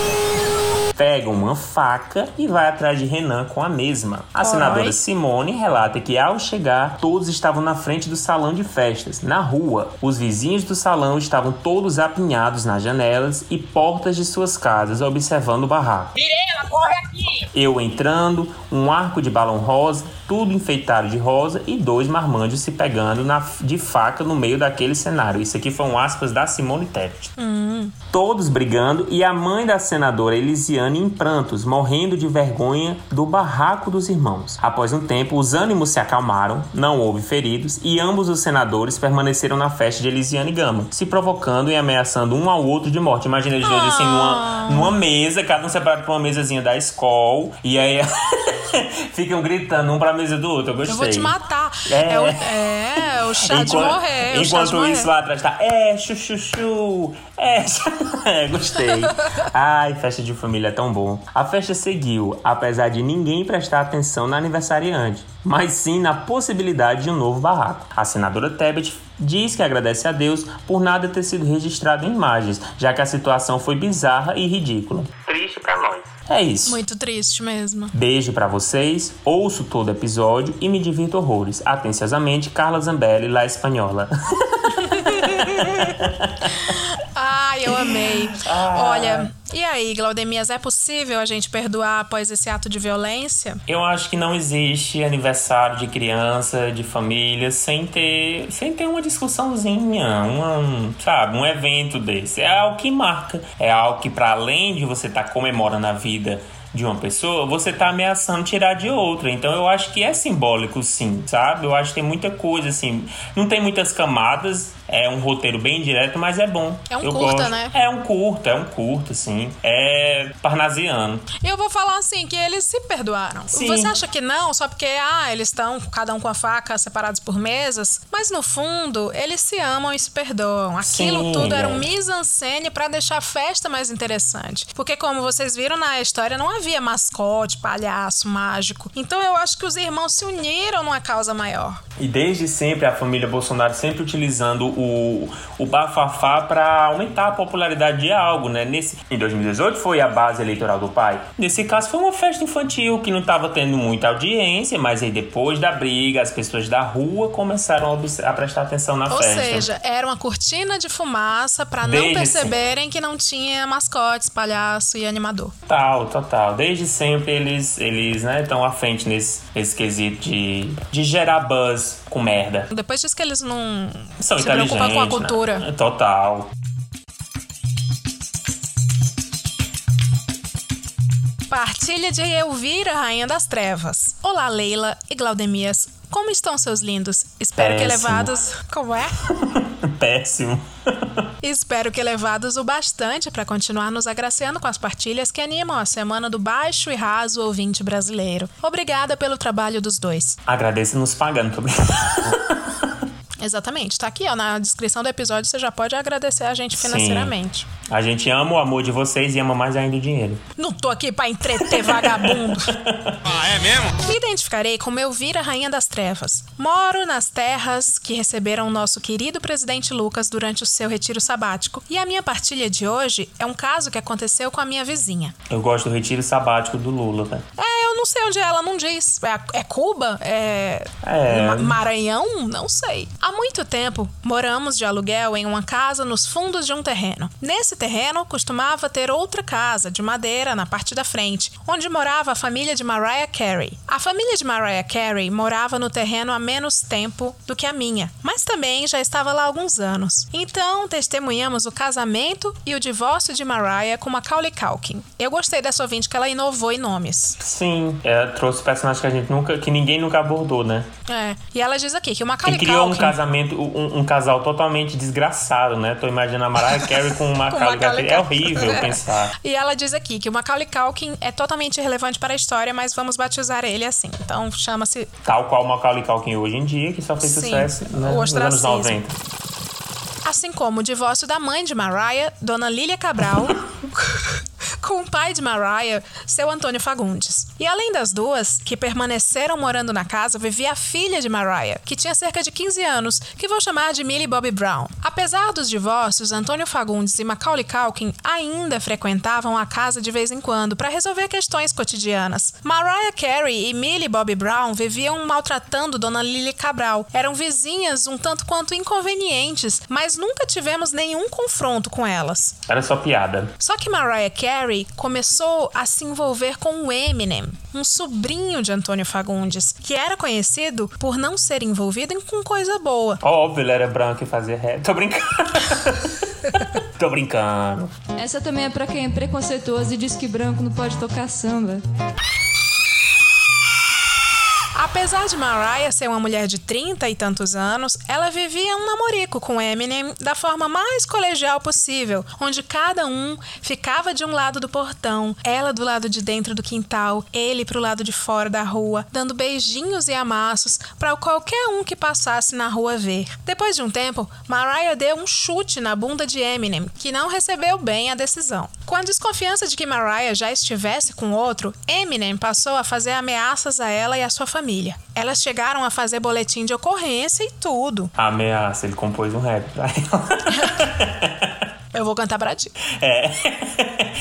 pega uma faca e vai atrás de Renan com a mesma. A senadora Simone relata que ao chegar, todos estavam na frente do salão de festas, na rua. Os vizinhos do salão estavam todos apinhados nas janelas e portas de suas casas, observando o barraco. Mirela, corre aqui! Eu entrando, um arco de balão rosa, tudo enfeitado de rosa e dois marmanjos se pegando na, de faca no meio daquele cenário. Isso aqui foi um aspas da Simone Tebet. Hum. Todos brigando e a mãe da senadora Elisiane em prantos, morrendo de vergonha do barraco dos irmãos. Após um tempo, os ânimos se acalmaram, não houve feridos e ambos os senadores permaneceram na festa de Elisiane Gama, se provocando e ameaçando um ao outro de morte. Imagina eles dois ah. assim numa, numa mesa, cada um separado por uma mesazinha da escola, e aí ficam gritando um pra mesa do outro. Eu gostei. Eu vou te matar. É, é, o, é, o chá enquanto, de morrer. Enquanto isso lá atrás tá, é, chuchuchu, é, é, gostei. Ai, festa de família é tão bom. A festa seguiu, apesar de ninguém prestar atenção na aniversariante, mas sim na possibilidade de um novo barraco. A senadora Tebet diz que agradece a Deus por nada ter sido registrado em imagens, já que a situação foi bizarra e ridícula. É isso. Muito triste mesmo. Beijo para vocês, ouço todo episódio e me divirto horrores. Atenciosamente, Carla Zambelli, La Espanhola. Ah. Olha, e aí, Glaudemias, é possível a gente perdoar após esse ato de violência? Eu acho que não existe aniversário de criança, de família, sem ter, sem ter uma discussãozinha, uma, sabe, um evento desse. É algo que marca, é algo que para além de você estar tá comemorando a vida de uma pessoa, você tá ameaçando tirar de outra. Então eu acho que é simbólico sim, sabe? Eu acho que tem muita coisa assim, não tem muitas camadas, é um roteiro bem direto, mas é bom. É um eu curta, gosto. né? É um curta, é um curta, sim. É parnasiano. E eu vou falar assim, que eles se perdoaram. Sim. Você acha que não, só porque, ah, eles estão cada um com a faca, separados por mesas, mas no fundo, eles se amam e se perdoam. Aquilo sim, tudo é. era um mise-en-scène pra deixar a festa mais interessante. Porque como vocês viram na história, não havia mascote, palhaço, mágico. Então eu acho que os irmãos se uniram numa causa maior. E desde sempre a família Bolsonaro sempre utilizando o o, o bafafá para aumentar a popularidade de algo, né? Nesse, em 2018 foi a base eleitoral do pai. Nesse caso foi uma festa infantil que não estava tendo muita audiência, mas aí depois da briga, as pessoas da rua começaram a, a prestar atenção na Ou festa. Ou seja, era uma cortina de fumaça para não perceberem sempre. que não tinha mascotes, palhaço e animador. Total, total. Desde sempre eles eles, né, estão à frente nesse, nesse quesito de, de gerar buzz com merda. Depois diz que eles não São se preocupam com a né? cultura. Total. Partilha de Elvira, Rainha das Trevas. Olá, Leila e Glaudemias. Como estão seus lindos? Espero Péssimo. que elevados. Como é? Péssimo. Espero que elevados o bastante para continuar nos agraciando com as partilhas que animam a semana do baixo e raso ouvinte brasileiro. Obrigada pelo trabalho dos dois. Agradeço nos pagando. Exatamente. Tá aqui, ó, na descrição do episódio você já pode agradecer a gente financeiramente. Sim. A gente ama o amor de vocês e ama mais ainda o dinheiro. Não tô aqui pra entreter vagabundo. ah, é mesmo? Me identificarei como Elvira Rainha das Trevas. Moro nas terras que receberam nosso querido presidente Lucas durante o seu retiro sabático. E a minha partilha de hoje é um caso que aconteceu com a minha vizinha. Eu gosto do retiro sabático do Lula, velho. É, eu não sei onde ela não diz. É, é Cuba? É. É. Maranhão? Não sei. Há muito tempo, moramos de aluguel em uma casa nos fundos de um terreno. Nesse terreno, costumava ter outra casa, de madeira, na parte da frente, onde morava a família de Mariah Carey. A família de Mariah Carey morava no terreno há menos tempo do que a minha, mas também já estava lá há alguns anos. Então, testemunhamos o casamento e o divórcio de Mariah com Macaulay Culkin. Eu gostei dessa ouvinte que ela inovou em nomes. Sim, ela trouxe personagens que a gente nunca, que ninguém nunca abordou, né? É, e ela diz aqui que o Macaulay Culkin... um casamento, um, um, casal totalmente desgraçado, né? Tô imaginando a Mariah Carey com o Macaulay Culkin. É horrível é. pensar. E ela diz aqui que o Macaulay Culkin é totalmente irrelevante para a história, mas vamos batizar ele assim. Então chama-se... Tal qual o Macaulay Culkin hoje em dia, que só fez Sim, sucesso né, nos anos 90. Assim como o divórcio da mãe de Mariah, Dona Lília Cabral, com o pai de Mariah, seu Antônio Fagundes. E além das duas, que permaneceram morando na casa, vivia a filha de Mariah, que tinha cerca de 15 anos, que vou chamar de Millie Bobby Brown. Apesar dos divórcios, Antônio Fagundes e Macaulay Culkin ainda frequentavam a casa de vez em quando para resolver questões cotidianas. Mariah Carey e Millie Bobby Brown viviam maltratando Dona Lily Cabral. Eram vizinhas um tanto quanto inconvenientes, mas nunca tivemos nenhum confronto com elas. Era só piada. Só que Mariah Carey começou a se envolver com o Eminem, um sobrinho de Antônio Fagundes, que era conhecido por não ser envolvido com coisa boa. Óbvio, ele era branco e fazia ré. Tô brincando. Tô brincando. Essa também é pra quem é preconceituoso e diz que branco não pode tocar samba. Apesar de Mariah ser uma mulher de 30 e tantos anos, ela vivia um namorico com Eminem da forma mais colegial possível, onde cada um ficava de um lado do portão, ela do lado de dentro do quintal, ele pro lado de fora da rua, dando beijinhos e amassos para qualquer um que passasse na rua ver. Depois de um tempo, Mariah deu um chute na bunda de Eminem, que não recebeu bem a decisão. Com a desconfiança de que Mariah já estivesse com outro, Eminem passou a fazer ameaças a ela e a sua família. Elas chegaram a fazer boletim de ocorrência e tudo. Ameaça, ele compôs um rap pra ela. Eu vou cantar pra ti. É.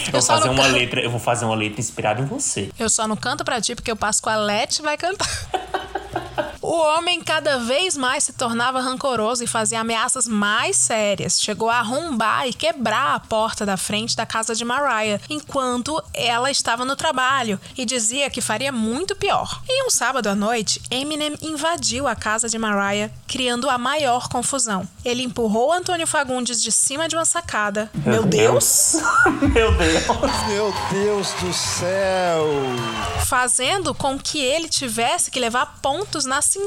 Eu, vou fazer uma letra, eu vou fazer uma letra inspirada em você. Eu só não canto pra ti porque eu passo com a Lete vai cantar. O homem cada vez mais se tornava rancoroso e fazia ameaças mais sérias. Chegou a arrombar e quebrar a porta da frente da casa de Mariah enquanto ela estava no trabalho e dizia que faria muito pior. Em um sábado à noite, Eminem invadiu a casa de Mariah, criando a maior confusão. Ele empurrou Antônio Fagundes de cima de uma sacada. Meu, Meu Deus! Deus. Meu Deus! Meu Deus do céu! Fazendo com que ele tivesse que levar pontos na cintura.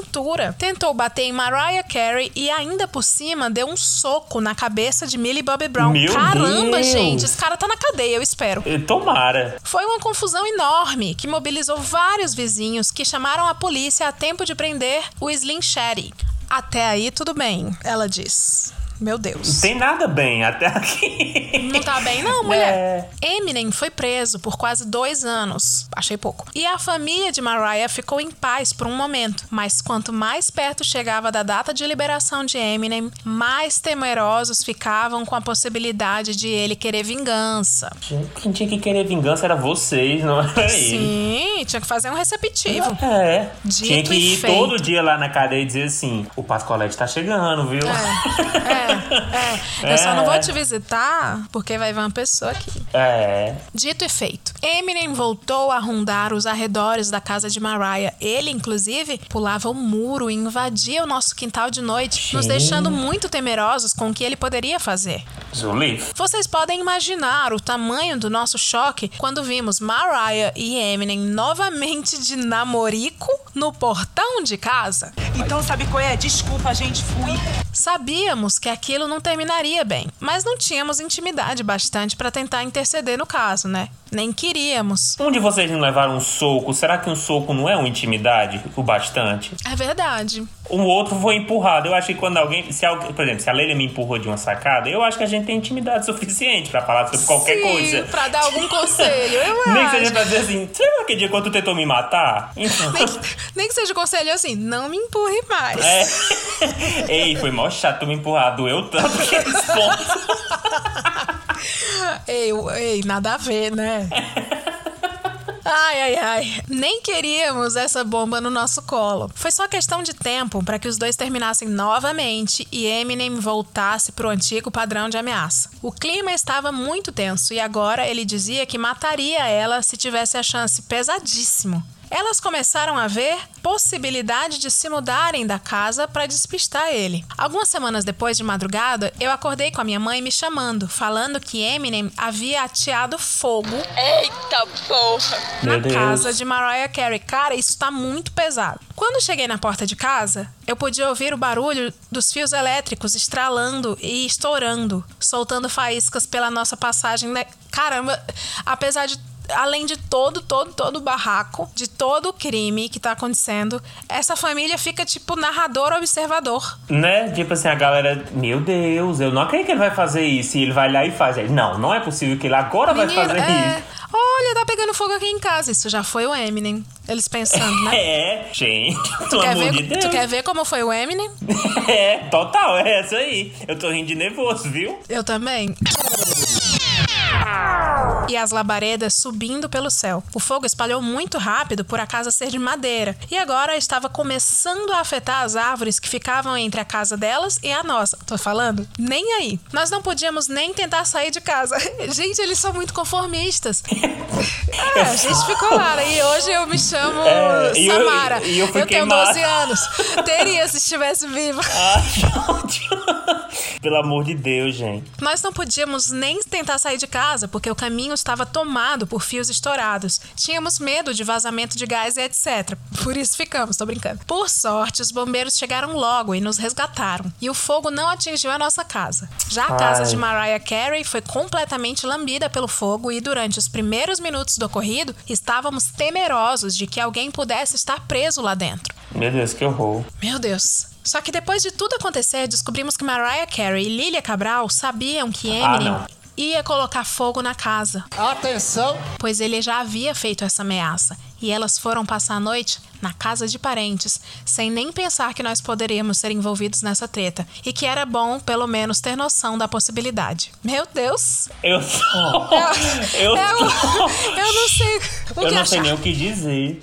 Tentou bater em Mariah Carey e ainda por cima deu um soco na cabeça de Millie Bobby Brown. Meu Caramba, Deus. gente, esse cara tá na cadeia, eu espero. Tomara. Foi uma confusão enorme que mobilizou vários vizinhos que chamaram a polícia a tempo de prender o Slim Shady. Até aí tudo bem, ela diz. Meu Deus. Não tem nada bem até aqui. Não tá bem, não, mulher. É. Eminem foi preso por quase dois anos. Achei pouco. E a família de Mariah ficou em paz por um momento. Mas quanto mais perto chegava da data de liberação de Eminem, mais temerosos ficavam com a possibilidade de ele querer vingança. Quem tinha que querer vingança era vocês, não era ele. Sim, tinha que fazer um receptivo. É. Dito tinha que ir feito. todo dia lá na cadeia e dizer assim: o Pascolete tá chegando, viu? É, é. Eu só não vou te visitar porque vai vir uma pessoa aqui. É. Dito e feito. Eminem voltou a rondar os arredores da casa de Mariah. Ele, inclusive, pulava o muro e invadia o nosso quintal de noite, nos Gente. deixando muito temerosos com o que ele poderia fazer. Zulif. Vocês podem imaginar o tamanho do nosso choque quando vimos Mariah e Eminem novamente de namorico no portão de casa. Então sabe qual é? Desculpa, gente, fui. Sabíamos que aquilo não terminaria bem, mas não tínhamos intimidade bastante para tentar interceder no caso, né? Nem queríamos. Um de vocês não levaram um soco? Será que um soco não é uma intimidade o bastante? É verdade. O outro foi empurrado. Eu acho que quando alguém. Se alguém, por exemplo, se a Leila me empurrou de uma sacada, eu acho que a gente tem intimidade suficiente pra falar sobre qualquer Sim, coisa. Pra dar algum conselho, eu Nem que acho. seja pra dizer assim, você lembra aquele dia quando tu tentou me matar? Então, Nem que, nem que seja conselho assim, não me empurre mais. É. Ei, foi mó chato tu me empurrar, doeu tanto que eles pontos. Ei, ei, nada a ver, né? Ai, ai, ai. Nem queríamos essa bomba no nosso colo. Foi só questão de tempo para que os dois terminassem novamente e Eminem voltasse pro antigo padrão de ameaça. O clima estava muito tenso e agora ele dizia que mataria ela se tivesse a chance pesadíssimo. Elas começaram a ver possibilidade de se mudarem da casa para despistar ele. Algumas semanas depois de madrugada, eu acordei com a minha mãe me chamando, falando que Eminem havia ateado fogo Eita porra! na casa de Mariah Carey. Cara, isso tá muito pesado. Quando cheguei na porta de casa, eu podia ouvir o barulho dos fios elétricos estralando e estourando, soltando faíscas pela nossa passagem. Né? Caramba, apesar de além de todo, todo, todo o barraco, de todo o crime que tá acontecendo, essa família fica tipo narrador observador. Né? Tipo assim, a galera, meu Deus, eu não acredito que ele vai fazer isso. E ele vai lá e faz. Aí, não, não é possível que ele agora vai Menino, fazer é, isso. Olha, tá pegando fogo aqui em casa. Isso já foi o Eminem. Eles pensando, né? É, gente, Tu quer, ver, de tu quer ver como foi o Eminem? É, total, é essa aí. Eu tô rindo de nervoso, viu? Eu também. E as labaredas subindo pelo céu. O fogo espalhou muito rápido por a casa ser de madeira e agora estava começando a afetar as árvores que ficavam entre a casa delas e a nossa. Tô falando? Nem aí. Nós não podíamos nem tentar sair de casa. Gente, eles são muito conformistas. É, a gente ficou lá. E hoje eu me chamo É, e eu- Samara. e eu fui tenho queimada. 12 anos. Teria se estivesse viva. Pelo amor de Deus, gente. Nós não podíamos nem tentar sair de casa porque o caminho estava tomado por fios estourados. Tínhamos medo de vazamento de gás e etc. Por isso ficamos, tô brincando. Por sorte, os bombeiros chegaram logo e nos resgataram. E o fogo não atingiu a nossa casa. Já a casa Ai. de Mariah Carey foi completamente lambida pelo fogo e durante os primeiros minutos do ocorrido, estávamos temerosos de que alguém pudesse estar preso lá dentro. Meu Deus, que horror. Meu Deus. Só que depois de tudo acontecer, descobrimos que Mariah Carey e Lilia Cabral sabiam que Ah, Eminem não. Ia colocar fogo na casa. Atenção! Pois ele já havia feito essa ameaça. E elas foram passar a noite na casa de parentes, sem nem pensar que nós poderíamos ser envolvidos nessa treta. E que era bom, pelo menos, ter noção da possibilidade. Meu Deus! Eu tô. Eu, eu, tô. eu não sei o Eu que não achar. sei nem o que dizer.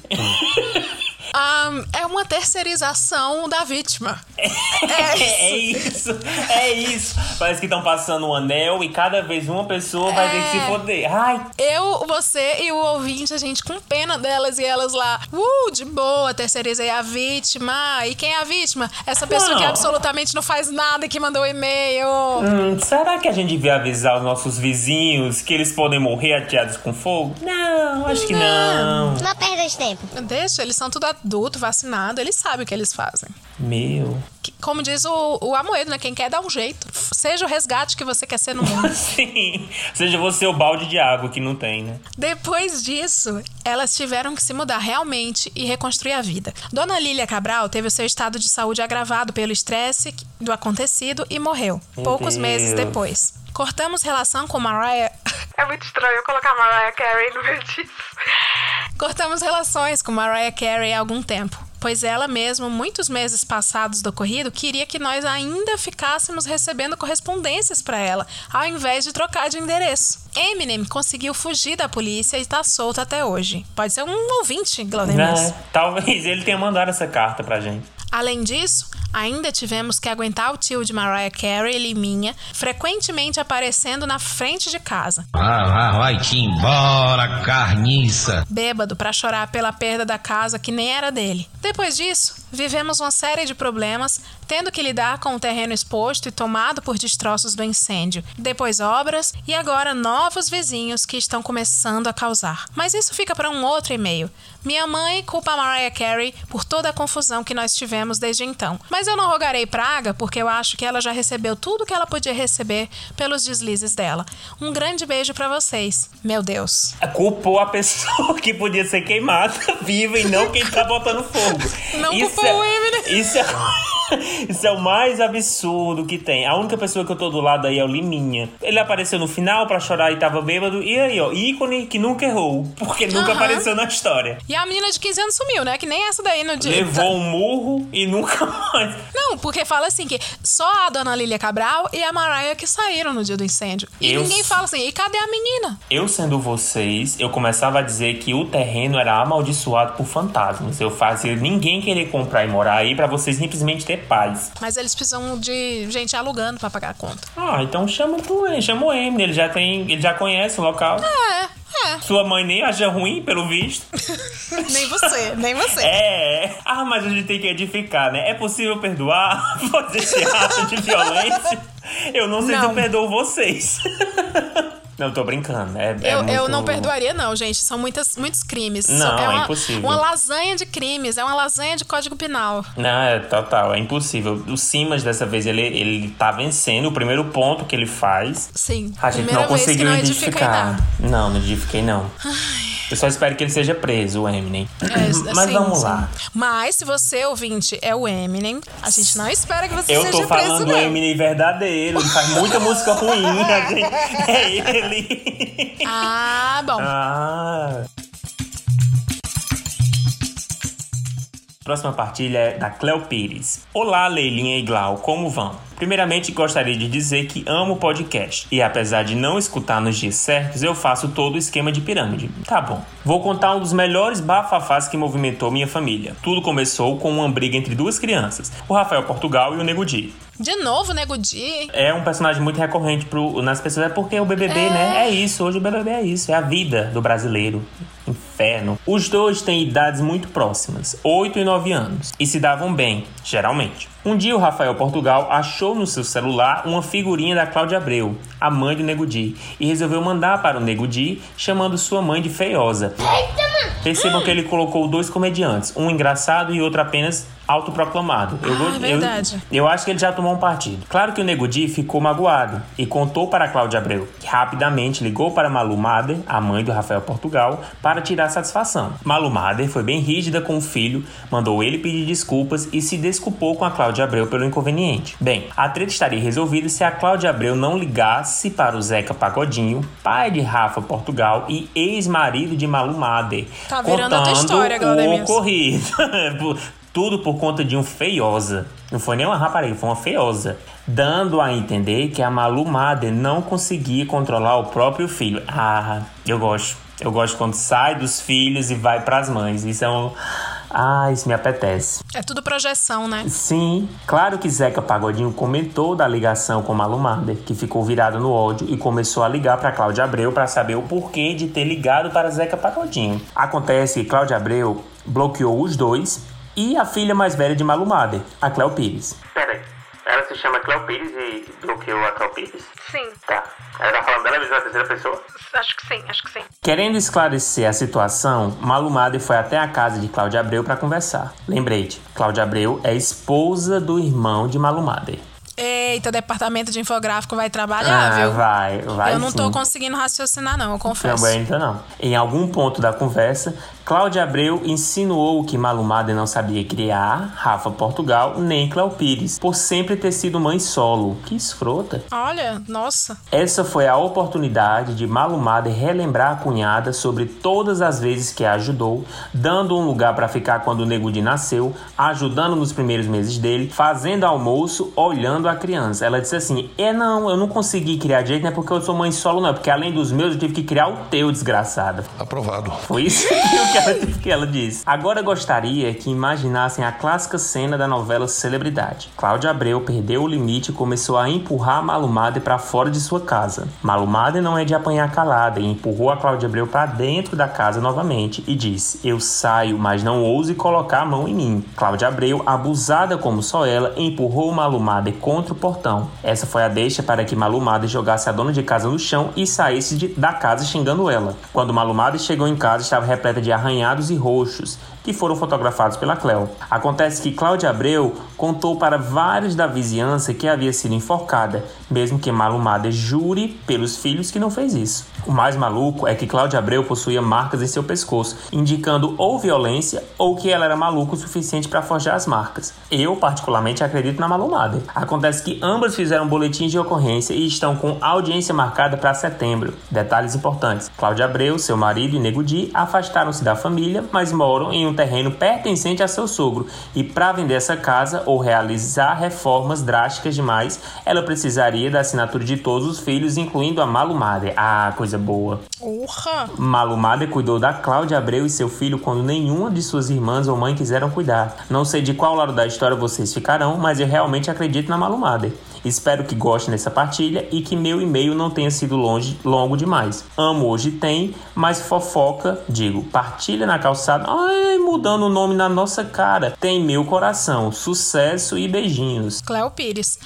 Ahn, é uma terceirização da vítima. É, isso, é isso. Parece que estão passando um anel e cada vez uma pessoa vai ter que se É. foder. Ai, Eu, você e o ouvinte, a gente com pena delas e elas lá, uh, de boa, terceirizei a vítima. E quem é a vítima? Essa pessoa Não. que absolutamente não faz nada e que mandou o e-mail. hum, será que a gente devia avisar os nossos vizinhos que eles podem morrer ateados com fogo? Não, acho que não. Não perda de tempo. Deixa, eles são tudo adulto, vacinado, eles sabem o que eles fazem. Meu. Como diz o, o Amoedo, né? Quem quer dá um jeito. Seja o resgate que você quer ser no mundo. Sim. Seja você o balde de água que não tem, né? Depois disso, elas tiveram que se mudar realmente e reconstruir a vida. Dona Lília Cabral teve o seu estado de saúde agravado pelo estresse do acontecido e morreu, Meu poucos Deus. meses depois. Cortamos relação com Mariah. É muito estranho eu colocar Mariah Carey no meio disso. Cortamos relações com Mariah Carey há algum tempo, pois ela mesma, muitos meses passados do ocorrido, queria que nós ainda ficássemos recebendo correspondências para ela, ao invés de trocar de endereço. Eminem conseguiu fugir da polícia e está solto até hoje. Pode ser um ouvinte, Glaudemirs. É, talvez ele tenha mandado essa carta pra gente. Além disso, ainda tivemos que aguentar o tio de Mariah Carey, Liminha, frequentemente aparecendo na frente de casa, Ah, vai, vai-te embora, carniça. bêbado para chorar pela perda da casa que nem era dele. Depois disso, vivemos uma série de problemas, tendo que lidar com o terreno exposto e tomado por destroços do incêndio, depois obras e agora novos vizinhos que estão começando a causar. Mas isso fica para um outro e-mail. Minha mãe culpa a Mariah Carey por toda a confusão que nós tivemos desde então. Mas eu não rogarei praga porque eu acho que ela já recebeu tudo que ela podia receber pelos deslizes dela. Um grande beijo para vocês. Meu Deus. Culpou a pessoa que podia ser queimada viva e não quem tá botando fogo. Não isso culpou é, o Eminem. Isso é, isso é o mais absurdo que tem. A única pessoa que eu tô do lado aí é o Liminha. Ele apareceu no final pra chorar e tava bêbado. E aí, ó, ícone que nunca errou. Porque nunca Aham. apareceu na história. E a menina de 15 anos sumiu, né? Que nem essa daí no dia. Levou um murro e nunca mais. Não, porque fala assim que só a dona Lília Cabral e a Mariah que saíram no dia do incêndio. E Eu ninguém fala assim, e cadê a menina? Eu sendo vocês, eu começava a dizer que o terreno era amaldiçoado por fantasmas. Eu fazia ninguém querer comprar e morar aí pra vocês simplesmente ter paz. Mas eles precisam de gente alugando pra pagar a conta. Ah, então chama o chama o Eminem, ele já tem, ele já conhece o local. É, é. Sua mãe nem acha ruim, pelo visto. nem você, nem você. É. Ah, mas a gente tem que edificar, né? É possível perdoar fazer esse ato de violência? Eu não sei se eu Não. perdoo vocês. Não, tô brincando. É, é Eu, eu muito- não perdoaria, não, gente. São muitas, muitos crimes. Não, é é uma, impossível. Uma lasanha de crimes, é uma lasanha de código penal. Não, é total, é impossível. O Simas, dessa vez, ele, ele tá vencendo. O primeiro ponto que ele faz. Sim. A gente não conseguiu não identificar. Não, não edifiquei, não. Eu só espero que ele seja preso, o Eminem. É, Mas sim, vamos sim. lá. Mas se você, ouvinte, é o Eminem, a gente não espera que você Eu seja tô preso, falando não. do Eminem verdadeiro. Ele faz muita música ruim. a gente- É ele. Ah, bom. Ah. Próxima partilha é da Cleo Pires. Olá, Leilinha e Glau, como vão? Primeiramente, gostaria de dizer que amo o podcast. E apesar de não escutar nos dias certos, eu faço todo o esquema de pirâmide. Tá bom. Vou contar um dos melhores bafafás que movimentou minha família. Tudo começou com uma briga entre duas crianças, o Rafael Portugal e o Nego Di. De novo, Nego Di. É um personagem muito recorrente pro, nas pessoas. É porque o BBB, É. né? É isso. Hoje o BBB é isso. É a vida do brasileiro. Inferno. Os dois têm idades muito próximas, 8 e 9 anos, e se davam bem, geralmente. Um dia o Rafael Portugal achou no seu celular uma figurinha da Cláudia Abreu, a mãe do Nego Di, e resolveu mandar para o Nego Di, chamando sua mãe de feiosa. Percebam que ele colocou dois comediantes, um engraçado e outro apenas autoproclamado. Eu, Ah, verdade. eu, eu acho que ele já tomou um partido. Claro que o Nego Di ficou magoado e contou para a Cláudia Abreu, que rapidamente ligou para Malu Mader, a mãe do Rafael Portugal, para tirar satisfação. Malu Mader foi bem rígida com o filho, mandou ele pedir desculpas e se desculpou com a Cláudia Abreu pelo inconveniente. Bem, a treta estaria resolvida se a Cláudia Abreu não ligasse para o Zeca Pagodinho, pai de Rafa Portugal e ex-marido de Malu Mader, Tá contando história, o Glaudemirs. ocorrido. Tudo por conta de um feiosa. Não foi nem uma rapariga, foi uma feiosa. Dando a entender que a Malu Mader não conseguia controlar o próprio filho. Ah, eu gosto. Eu gosto quando sai dos filhos e vai pras mães. Isso é um. Ah, isso me apetece. É tudo projeção, né? Sim, claro que Zeca Pagodinho comentou da ligação com Malu Mader, que ficou virado no ódio e começou a ligar para Cláudia Abreu para saber o porquê de ter ligado para Zeca Pagodinho. Acontece que Cláudia Abreu bloqueou os dois e a filha mais velha de Malu Mader, a Cléo Pires. Peraí, ela se chama Cleo Pires e bloqueou a Cleo Pires? Sim. Tá. Ela tá falando dela mesma na terceira pessoa? Acho que sim, acho que sim. Querendo esclarecer a situação, Malumade foi até a casa de Cláudia Abreu para conversar. Lembrete, Cláudia Abreu é esposa do irmão de Malumade. Eita, departamento de infográfico vai trabalhar, ah, viu? vai, vai Eu não tô sim. conseguindo raciocinar, não, eu confesso. Também então não. Em algum ponto da conversa, Cláudia Abreu insinuou que Malumada não sabia criar Rafa Portugal nem Cléo Pires, por sempre ter sido mãe solo. Que escrota. Olha, nossa. Essa foi a oportunidade de Malumada relembrar a cunhada sobre todas as vezes que a ajudou, dando um lugar para ficar quando o Negudi nasceu, ajudando nos primeiros meses dele, fazendo almoço, olhando a criança. Ela disse assim: É não, eu não consegui criar de jeito, não é porque eu sou mãe solo, não, é porque além dos meus eu tive que criar o teu, desgraçada. Aprovado. Foi isso que ela, que ela. Agora gostaria que imaginassem a clássica cena da novela Celebridade. Cláudia Abreu perdeu o limite e começou a empurrar Malumade para fora de sua casa. Malumade não é de apanhar calada e empurrou a Cláudia Abreu para dentro da casa novamente e disse: Eu saio, mas não ouse colocar a mão em mim. Cláudia Abreu, abusada como só ela, empurrou Malumade contra o portão. Essa foi a deixa para que Malumade jogasse a dona de casa no chão e saísse de- da casa xingando ela. Quando Malumade chegou em casa, estava repleta de arranhados e roxos, que foram fotografados pela Cleo. Acontece que Cláudia Abreu contou para vários da vizinhança que havia sido enforcada, mesmo que Malumada jure pelos filhos que não fez isso. O mais maluco é que Cláudia Abreu possuía marcas em seu pescoço, indicando ou violência ou que ela era maluca o suficiente para forjar as marcas. Eu, particularmente, acredito na Malumada. Acontece que ambas fizeram boletins de ocorrência e estão com audiência marcada para setembro. Detalhes importantes: Cláudia Abreu, seu marido e Nego Di afastaram-se da família, mas moram em um terreno pertencente a seu sogro. E para vender essa casa ou realizar reformas drásticas demais, ela precisaria da assinatura de todos os filhos, incluindo a Malumada. Ah, coisa boa. Urra! Malumada cuidou da Cláudia Abreu e seu filho quando nenhuma de suas irmãs ou mãe quiseram cuidar. Não sei de qual lado da história vocês ficarão, mas eu realmente acredito na Malumada. Espero que gostem dessa partilha e que meu e-mail não tenha sido longe, longo demais. Amo hoje tem, mas fofoca, digo, partilha na calçada. Ai, mudando o nome na nossa cara. Tem meu coração. Sucesso e beijinhos. Cléo Pires.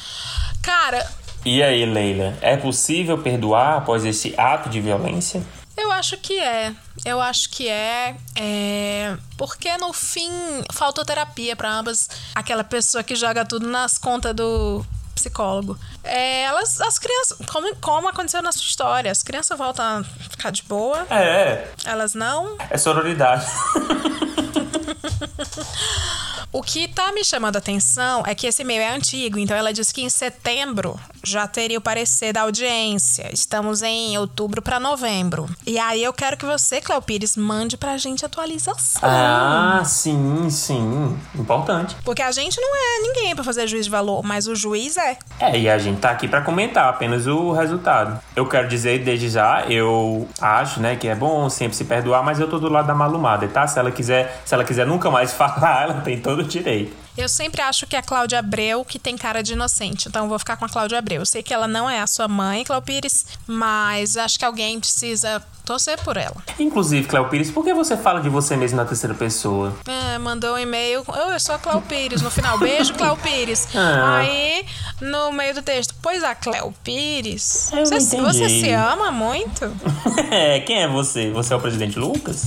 Cara, E aí, Leila, é possível perdoar após esse ato de violência? Eu acho que é. Eu acho que é. é... Porque no fim faltou terapia para ambas. Aquela pessoa que joga tudo nas contas do psicólogo. É, elas, as crianças, como, como aconteceu na sua história, as crianças voltam a ficar de boa. É, Elas não. é sororidade. O que tá me chamando a atenção é que esse e-mail é antigo, então ela disse que em setembro já teria o parecer da audiência. Estamos em outubro para novembro. E aí eu quero que você, Cléo Pires, mande pra gente atualização. Ah, sim, sim. Importante. Porque a gente não é ninguém pra fazer juiz de valor, mas o juiz é. É, e a gente tá aqui pra comentar apenas o resultado. Eu quero dizer desde já, eu acho, né, que é bom sempre se perdoar, mas eu tô do lado da malumada, tá? Se ela quiser, se ela quiser nunca mais falar, ela tem todo o direito. Eu sempre acho que é a Cláudia Abreu que tem cara de inocente, então vou ficar com a Cláudia Abreu. Eu sei que ela não é a sua mãe, Cláudia Pires, mas acho que alguém precisa torcer por ela. Inclusive, Cléo Pires, por que você fala de você mesmo na terceira pessoa? É, mandou um e-mail. "Oi, Eu sou a Cléo Pires. No final, beijo, Cléo Pires. Ah. Aí, no meio do texto, pois a Cléo Pires. Eu você, você se ama muito? é, quem é você? Você é o presidente Lucas?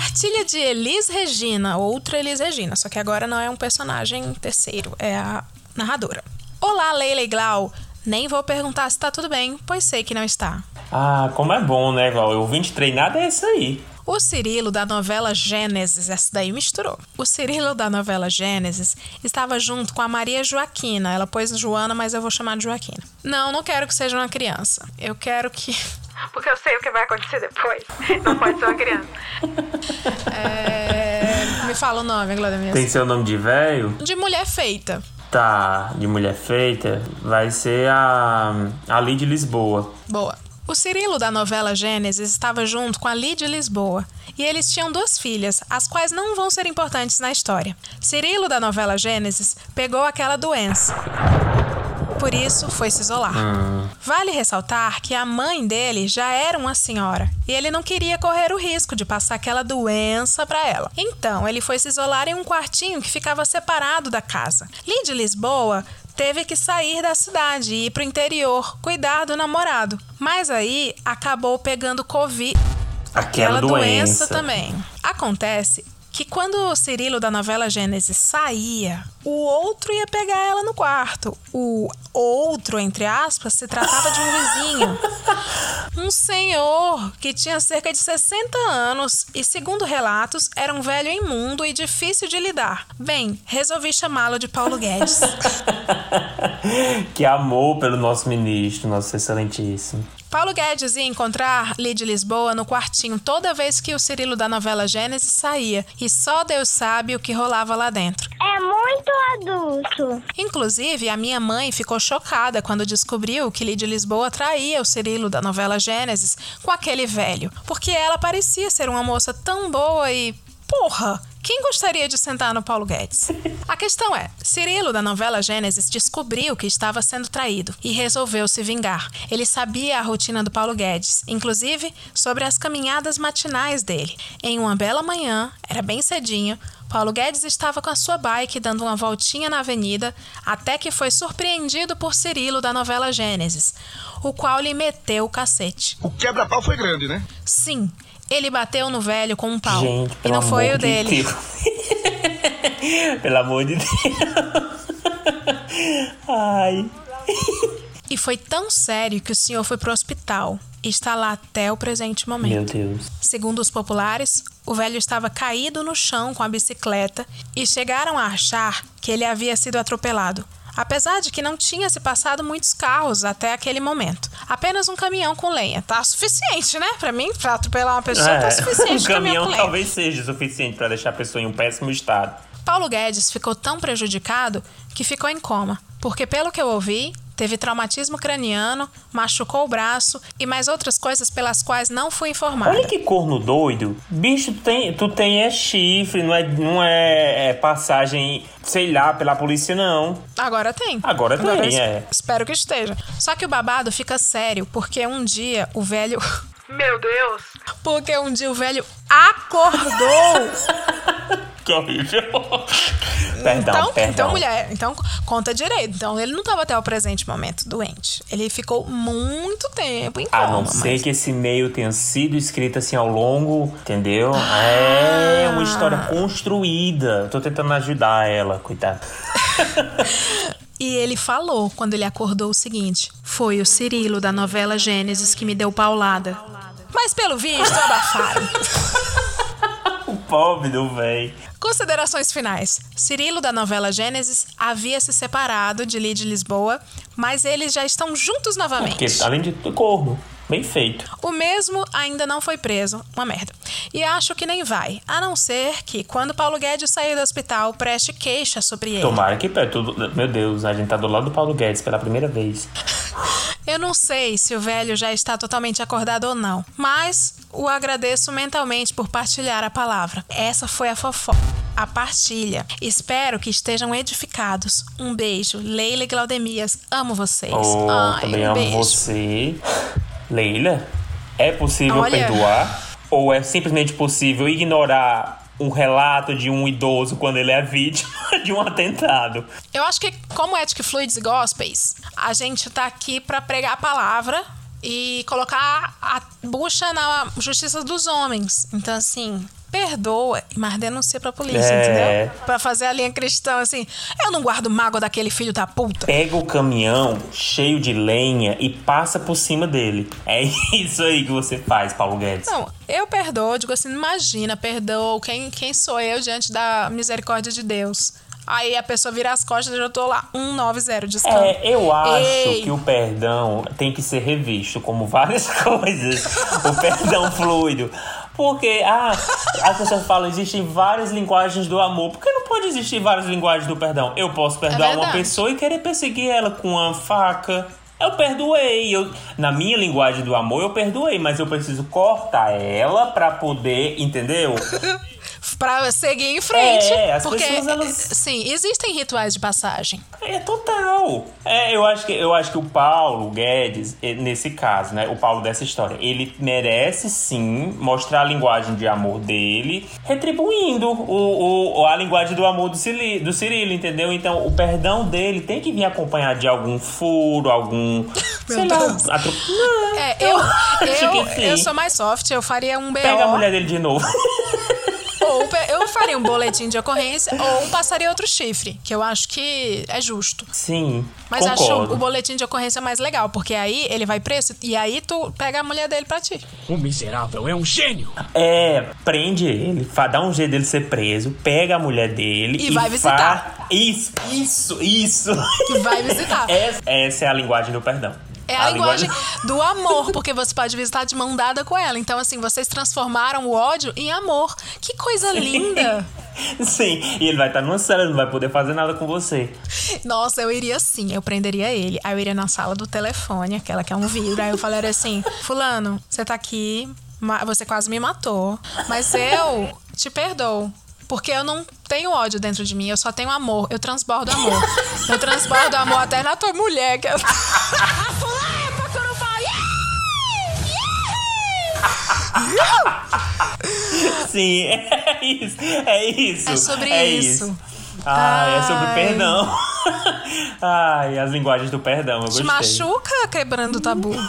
Partilha de Elis Regina, outra Elis Regina, só que agora não é um personagem terceiro, é a narradora. Olá, Leila e Glau. Nem vou perguntar se tá tudo bem, pois sei que não está. Ah, como é bom, né, Val? Eu vim te treinar dessa aí. O Cirilo da novela Gênesis, essa daí misturou. O Cirilo da novela Gênesis estava junto com a Maria Joaquina. Ela pôs Joana, mas eu vou chamar de Joaquina. Não, não quero que seja uma criança. Eu quero que. Porque eu sei o que vai acontecer depois. Não pode ser uma criança. É... Me fala o nome, Glória. Tem seu nome de velho? De mulher feita. Tá, de mulher feita, vai ser a, a Lid Lisboa. Boa. O Cirilo da novela Gênesis estava junto com a Lídia Lisboa e eles tinham duas filhas, as quais não vão ser importantes na história. Cirilo da novela Gênesis pegou aquela doença. por isso foi se isolar. Vale ressaltar que a mãe dele já era uma senhora e ele não queria correr o risco de passar aquela doença para ela. Então, ele foi se isolar em um quartinho que ficava separado da casa. Lid Lisboa teve que sair da cidade e ir pro interior cuidar do namorado. Mas aí acabou pegando Covid. Aquela doença. também. Acontece que quando o Cirilo da novela Gênesis saía, o outro ia pegar ela no quarto. O outro, entre aspas, se tratava de um vizinho. Um senhor que tinha cerca de 60 anos e, segundo relatos, era um velho imundo e difícil de lidar. Bem, resolvi chamá-lo de Paulo Guedes. que amor pelo nosso ministro, nosso excelentíssimo. Paulo Guedes ia encontrar Lid Lisboa no quartinho toda vez que o Cirilo da novela Gênesis saía, e só Deus sabe o que rolava lá dentro. É muito adulto. Inclusive, a minha mãe ficou chocada quando descobriu que Lid Lisboa traía o Cirilo da novela Gênesis com aquele velho, porque ela parecia ser uma moça tão boa e. Porra! Quem gostaria de sentar no Paulo Guedes? A questão é: Cirilo, da novela Gênesis, descobriu que estava sendo traído e resolveu se vingar. Ele sabia a rotina do Paulo Guedes, inclusive sobre as caminhadas matinais dele. Em uma bela manhã, era bem cedinho, Paulo Guedes estava com a sua bike dando uma voltinha na avenida até que foi surpreendido por Cirilo, da novela Gênesis, o qual lhe meteu o cacete. O quebra-pau foi grande, né? Sim. Ele bateu no velho com um pau. Gente, e não foi o de dele. Pelo amor de Deus. Ai. E foi tão sério que o senhor foi pro hospital e está lá até o presente momento. Meu Deus. Segundo os populares, o velho estava caído no chão com a bicicleta e chegaram a achar que ele havia sido atropelado. Apesar de que não tinha se passado muitos carros até aquele momento. Apenas um caminhão com lenha. Tá suficiente, né? Pra mim, pra atropelar uma pessoa, tá suficiente um caminhão, caminhão talvez seja suficiente para deixar a pessoa em um péssimo estado. Paulo Guedes ficou tão prejudicado que ficou em coma, porque pelo que eu ouvi, teve traumatismo craniano, machucou o braço e mais outras coisas pelas quais não fui informada. Olha que corno doido. Bicho, tu tem, tu tem é chifre, não é, não é, é passagem, sei lá, pela polícia, não. Agora tem. Agora tem, es- é. Espero que esteja. Só que o babado fica sério, porque um dia o velho. Meu Deus! Porque um dia o velho acordou. Que horrível. perdão, então, perdão. então, mulher, então conta direito. Então, ele não estava até o presente momento doente. Ele ficou muito tempo em coma. A não ser mas- que esse e-mail tenha sido escrito assim ao longo, entendeu? É uma história construída. Tô tentando ajudar ela, coitada. E ele falou, quando ele acordou, o seguinte: Foi o Cirilo da novela Gênesis que me deu paulada. Mas pelo visto, abafaram. Pobre do véi. Considerações finais. Cirilo da novela Gênesis havia se separado de Lid Lisboa, mas eles já estão juntos novamente. Porque, além de corno. Bem feito. O mesmo ainda não foi preso, uma merda. E acho que nem vai, a não ser que, quando Paulo Guedes sair do hospital, preste queixa sobre ele. Tomara que pé, tudo. Meu Deus, a gente tá do lado do Paulo Guedes pela primeira vez. Eu não sei se o velho já está totalmente acordado ou não, mas o agradeço mentalmente por partilhar a palavra. Essa foi a fofoca. A partilha. Espero que estejam edificados. Um beijo. Leila e Glaudemias, amo vocês. Oh, Ai, também um amo beijo. você. Leila, é possível Olha. perdoar? Ou é simplesmente possível ignorar um relato de um idoso quando ele é vítima de um atentado? Eu acho que, como Ética e Fluids e Gospels, a gente tá aqui pra pregar a palavra e colocar a bucha na justiça dos homens. Então, assim, perdoa, mas denuncia pra polícia, É. entendeu? Pra fazer a linha cristã, assim, eu não guardo mágoa daquele filho da puta. Pega o caminhão cheio de lenha e passa por cima dele. É isso aí que você faz, Paulo Guedes. Não, eu perdoo, digo assim, imagina, perdoo, quem, quem sou eu diante da misericórdia de Deus? Aí a pessoa vira as costas e eu tô lá, 190 de escampo. É, eu acho Ei. que o perdão tem que ser revisto, como várias coisas. o perdão fluido. Porque, ah, as pessoas falam, existem várias linguagens do amor. Por que não pode existir várias linguagens do perdão? Eu posso perdoar uma verdade. pessoa e querer perseguir ela com uma faca. Eu perdoei. Eu, na minha linguagem do amor, eu perdoei, mas eu preciso cortar ela pra poder, entendeu? pra seguir em frente. É, as porque, pessoas, elas- sim, existem rituais de passagem. É total. É, eu acho que eu acho que o Paulo Guedes, eh, nesse caso, né, o Paulo dessa história, ele merece sim mostrar a linguagem de amor dele, retribuindo o, o- a linguagem do amor do, Cili, do Cirilo, entendeu? Então, o perdão dele tem que vir acompanhado de algum furo, algum, sei lá, atro- É, eu, acho eu, que sim. eu sou mais soft, eu faria um BO. Pega a mulher dele de novo. Ou eu faria um boletim de ocorrência ou passaria outro chifre, que eu acho que é justo. Sim, Mas acho concordo. o boletim de ocorrência mais legal, porque aí ele vai preso e aí tu pega a mulher dele pra ti. O miserável é um gênio. É, prende ele, fa- dá um jeito dele ser preso, pega a mulher dele E vai fa- visitar. Isso, isso, isso. E vai visitar. essa, essa é a linguagem do perdão. É a, linguagem do amor, porque você pode visitar de mão dada com ela. Então, assim, vocês transformaram o ódio em amor. Que coisa linda! Sim, e ele vai estar numa cela, não vai poder fazer nada com você. Nossa, eu iria sim, eu prenderia ele. Aí eu iria na sala do telefone, aquela que é um vidro. Aí eu falaria assim: Fulano, você tá aqui, você quase me matou, mas eu te perdoo. Porque eu não tenho ódio dentro de mim, eu só tenho amor. Eu transbordo amor. Eu transbordo amor até na tua mulher. Que eu... Sim, é isso, é isso. É sobre é isso. Ah, é sobre Ai. perdão. Ai, as linguagens do perdão, eu Te gostei. machuca quebrando o tabu.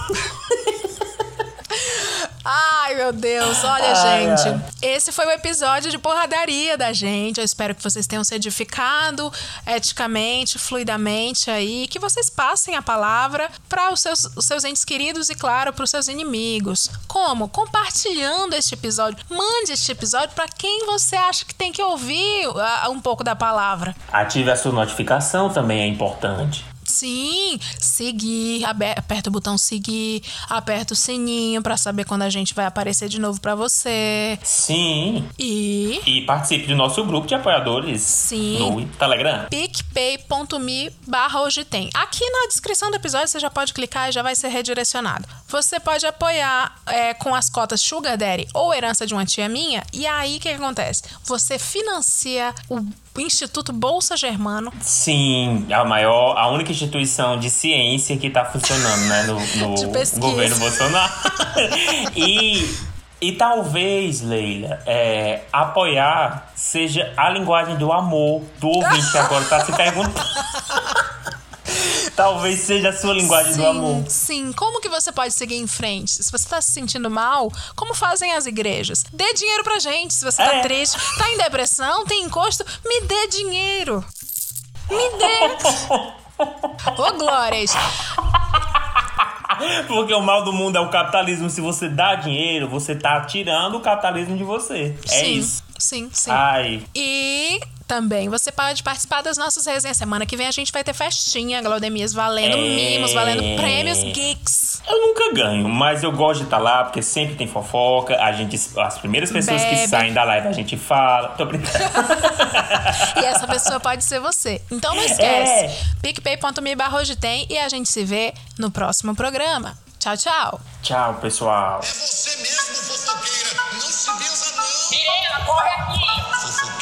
Ai, meu Deus, olha, Ai, gente. ai. Esse foi o episódio de porradaria da gente. Eu espero que vocês tenham se edificado eticamente, fluidamente aí. Que vocês passem a palavra para os seus, os seus entes queridos e, claro, para os seus inimigos. Como? Compartilhando este episódio. Mande este episódio para quem você acha que tem que ouvir ah, um pouco da palavra. Ative a sua notificação também é importante. Sim, seguir, aperta o botão seguir, aperta o sininho pra saber quando a gente vai aparecer de novo pra você. Sim. E E participe do nosso grupo de apoiadores Sim. no Telegram. picpay.me barra hoje tem. Aqui na descrição do episódio você já pode clicar e já vai ser redirecionado. Você pode apoiar é, com as cotas Sugar Daddy ou herança de uma tia minha. E aí o que, que acontece? Você financia o Instituto Bolsa Germano. Sim, a maior, a única instituição de ciência que tá funcionando, né, no, no governo Bolsonaro. e, e talvez, Leila, é, apoiar seja a linguagem do amor do ouvinte que agora tá se perguntando. talvez seja a sua linguagem do amor. Sim, como que você pode seguir em frente? Se você tá se sentindo mal, como fazem as igrejas? Dê dinheiro pra gente. Se você tá É. triste, tá em depressão, tem encosto, me dê dinheiro. Me dê. Ô, Glórias. Porque o mal do mundo é o capitalismo. Se você dá dinheiro, você tá tirando o capitalismo de você. É sim, isso. Sim, sim. Ai. E também. Você pode participar das nossas resenhas. Semana que vem a gente vai ter festinha, Glaudemias valendo é... mimos, valendo prêmios geeks. Eu nunca ganho, mas eu gosto de estar tá lá porque sempre tem fofoca. A gente, as primeiras pessoas Bebe. que saem da live a gente fala. Tô brincando. e essa pessoa pode ser você. Então não esquece. É. picpay.me barra hoje tem e a gente se vê no próximo programa. Tchau, tchau. Tchau, pessoal. É você mesmo, fofoqueira. Não se deusa, não. Mirena, corre aqui.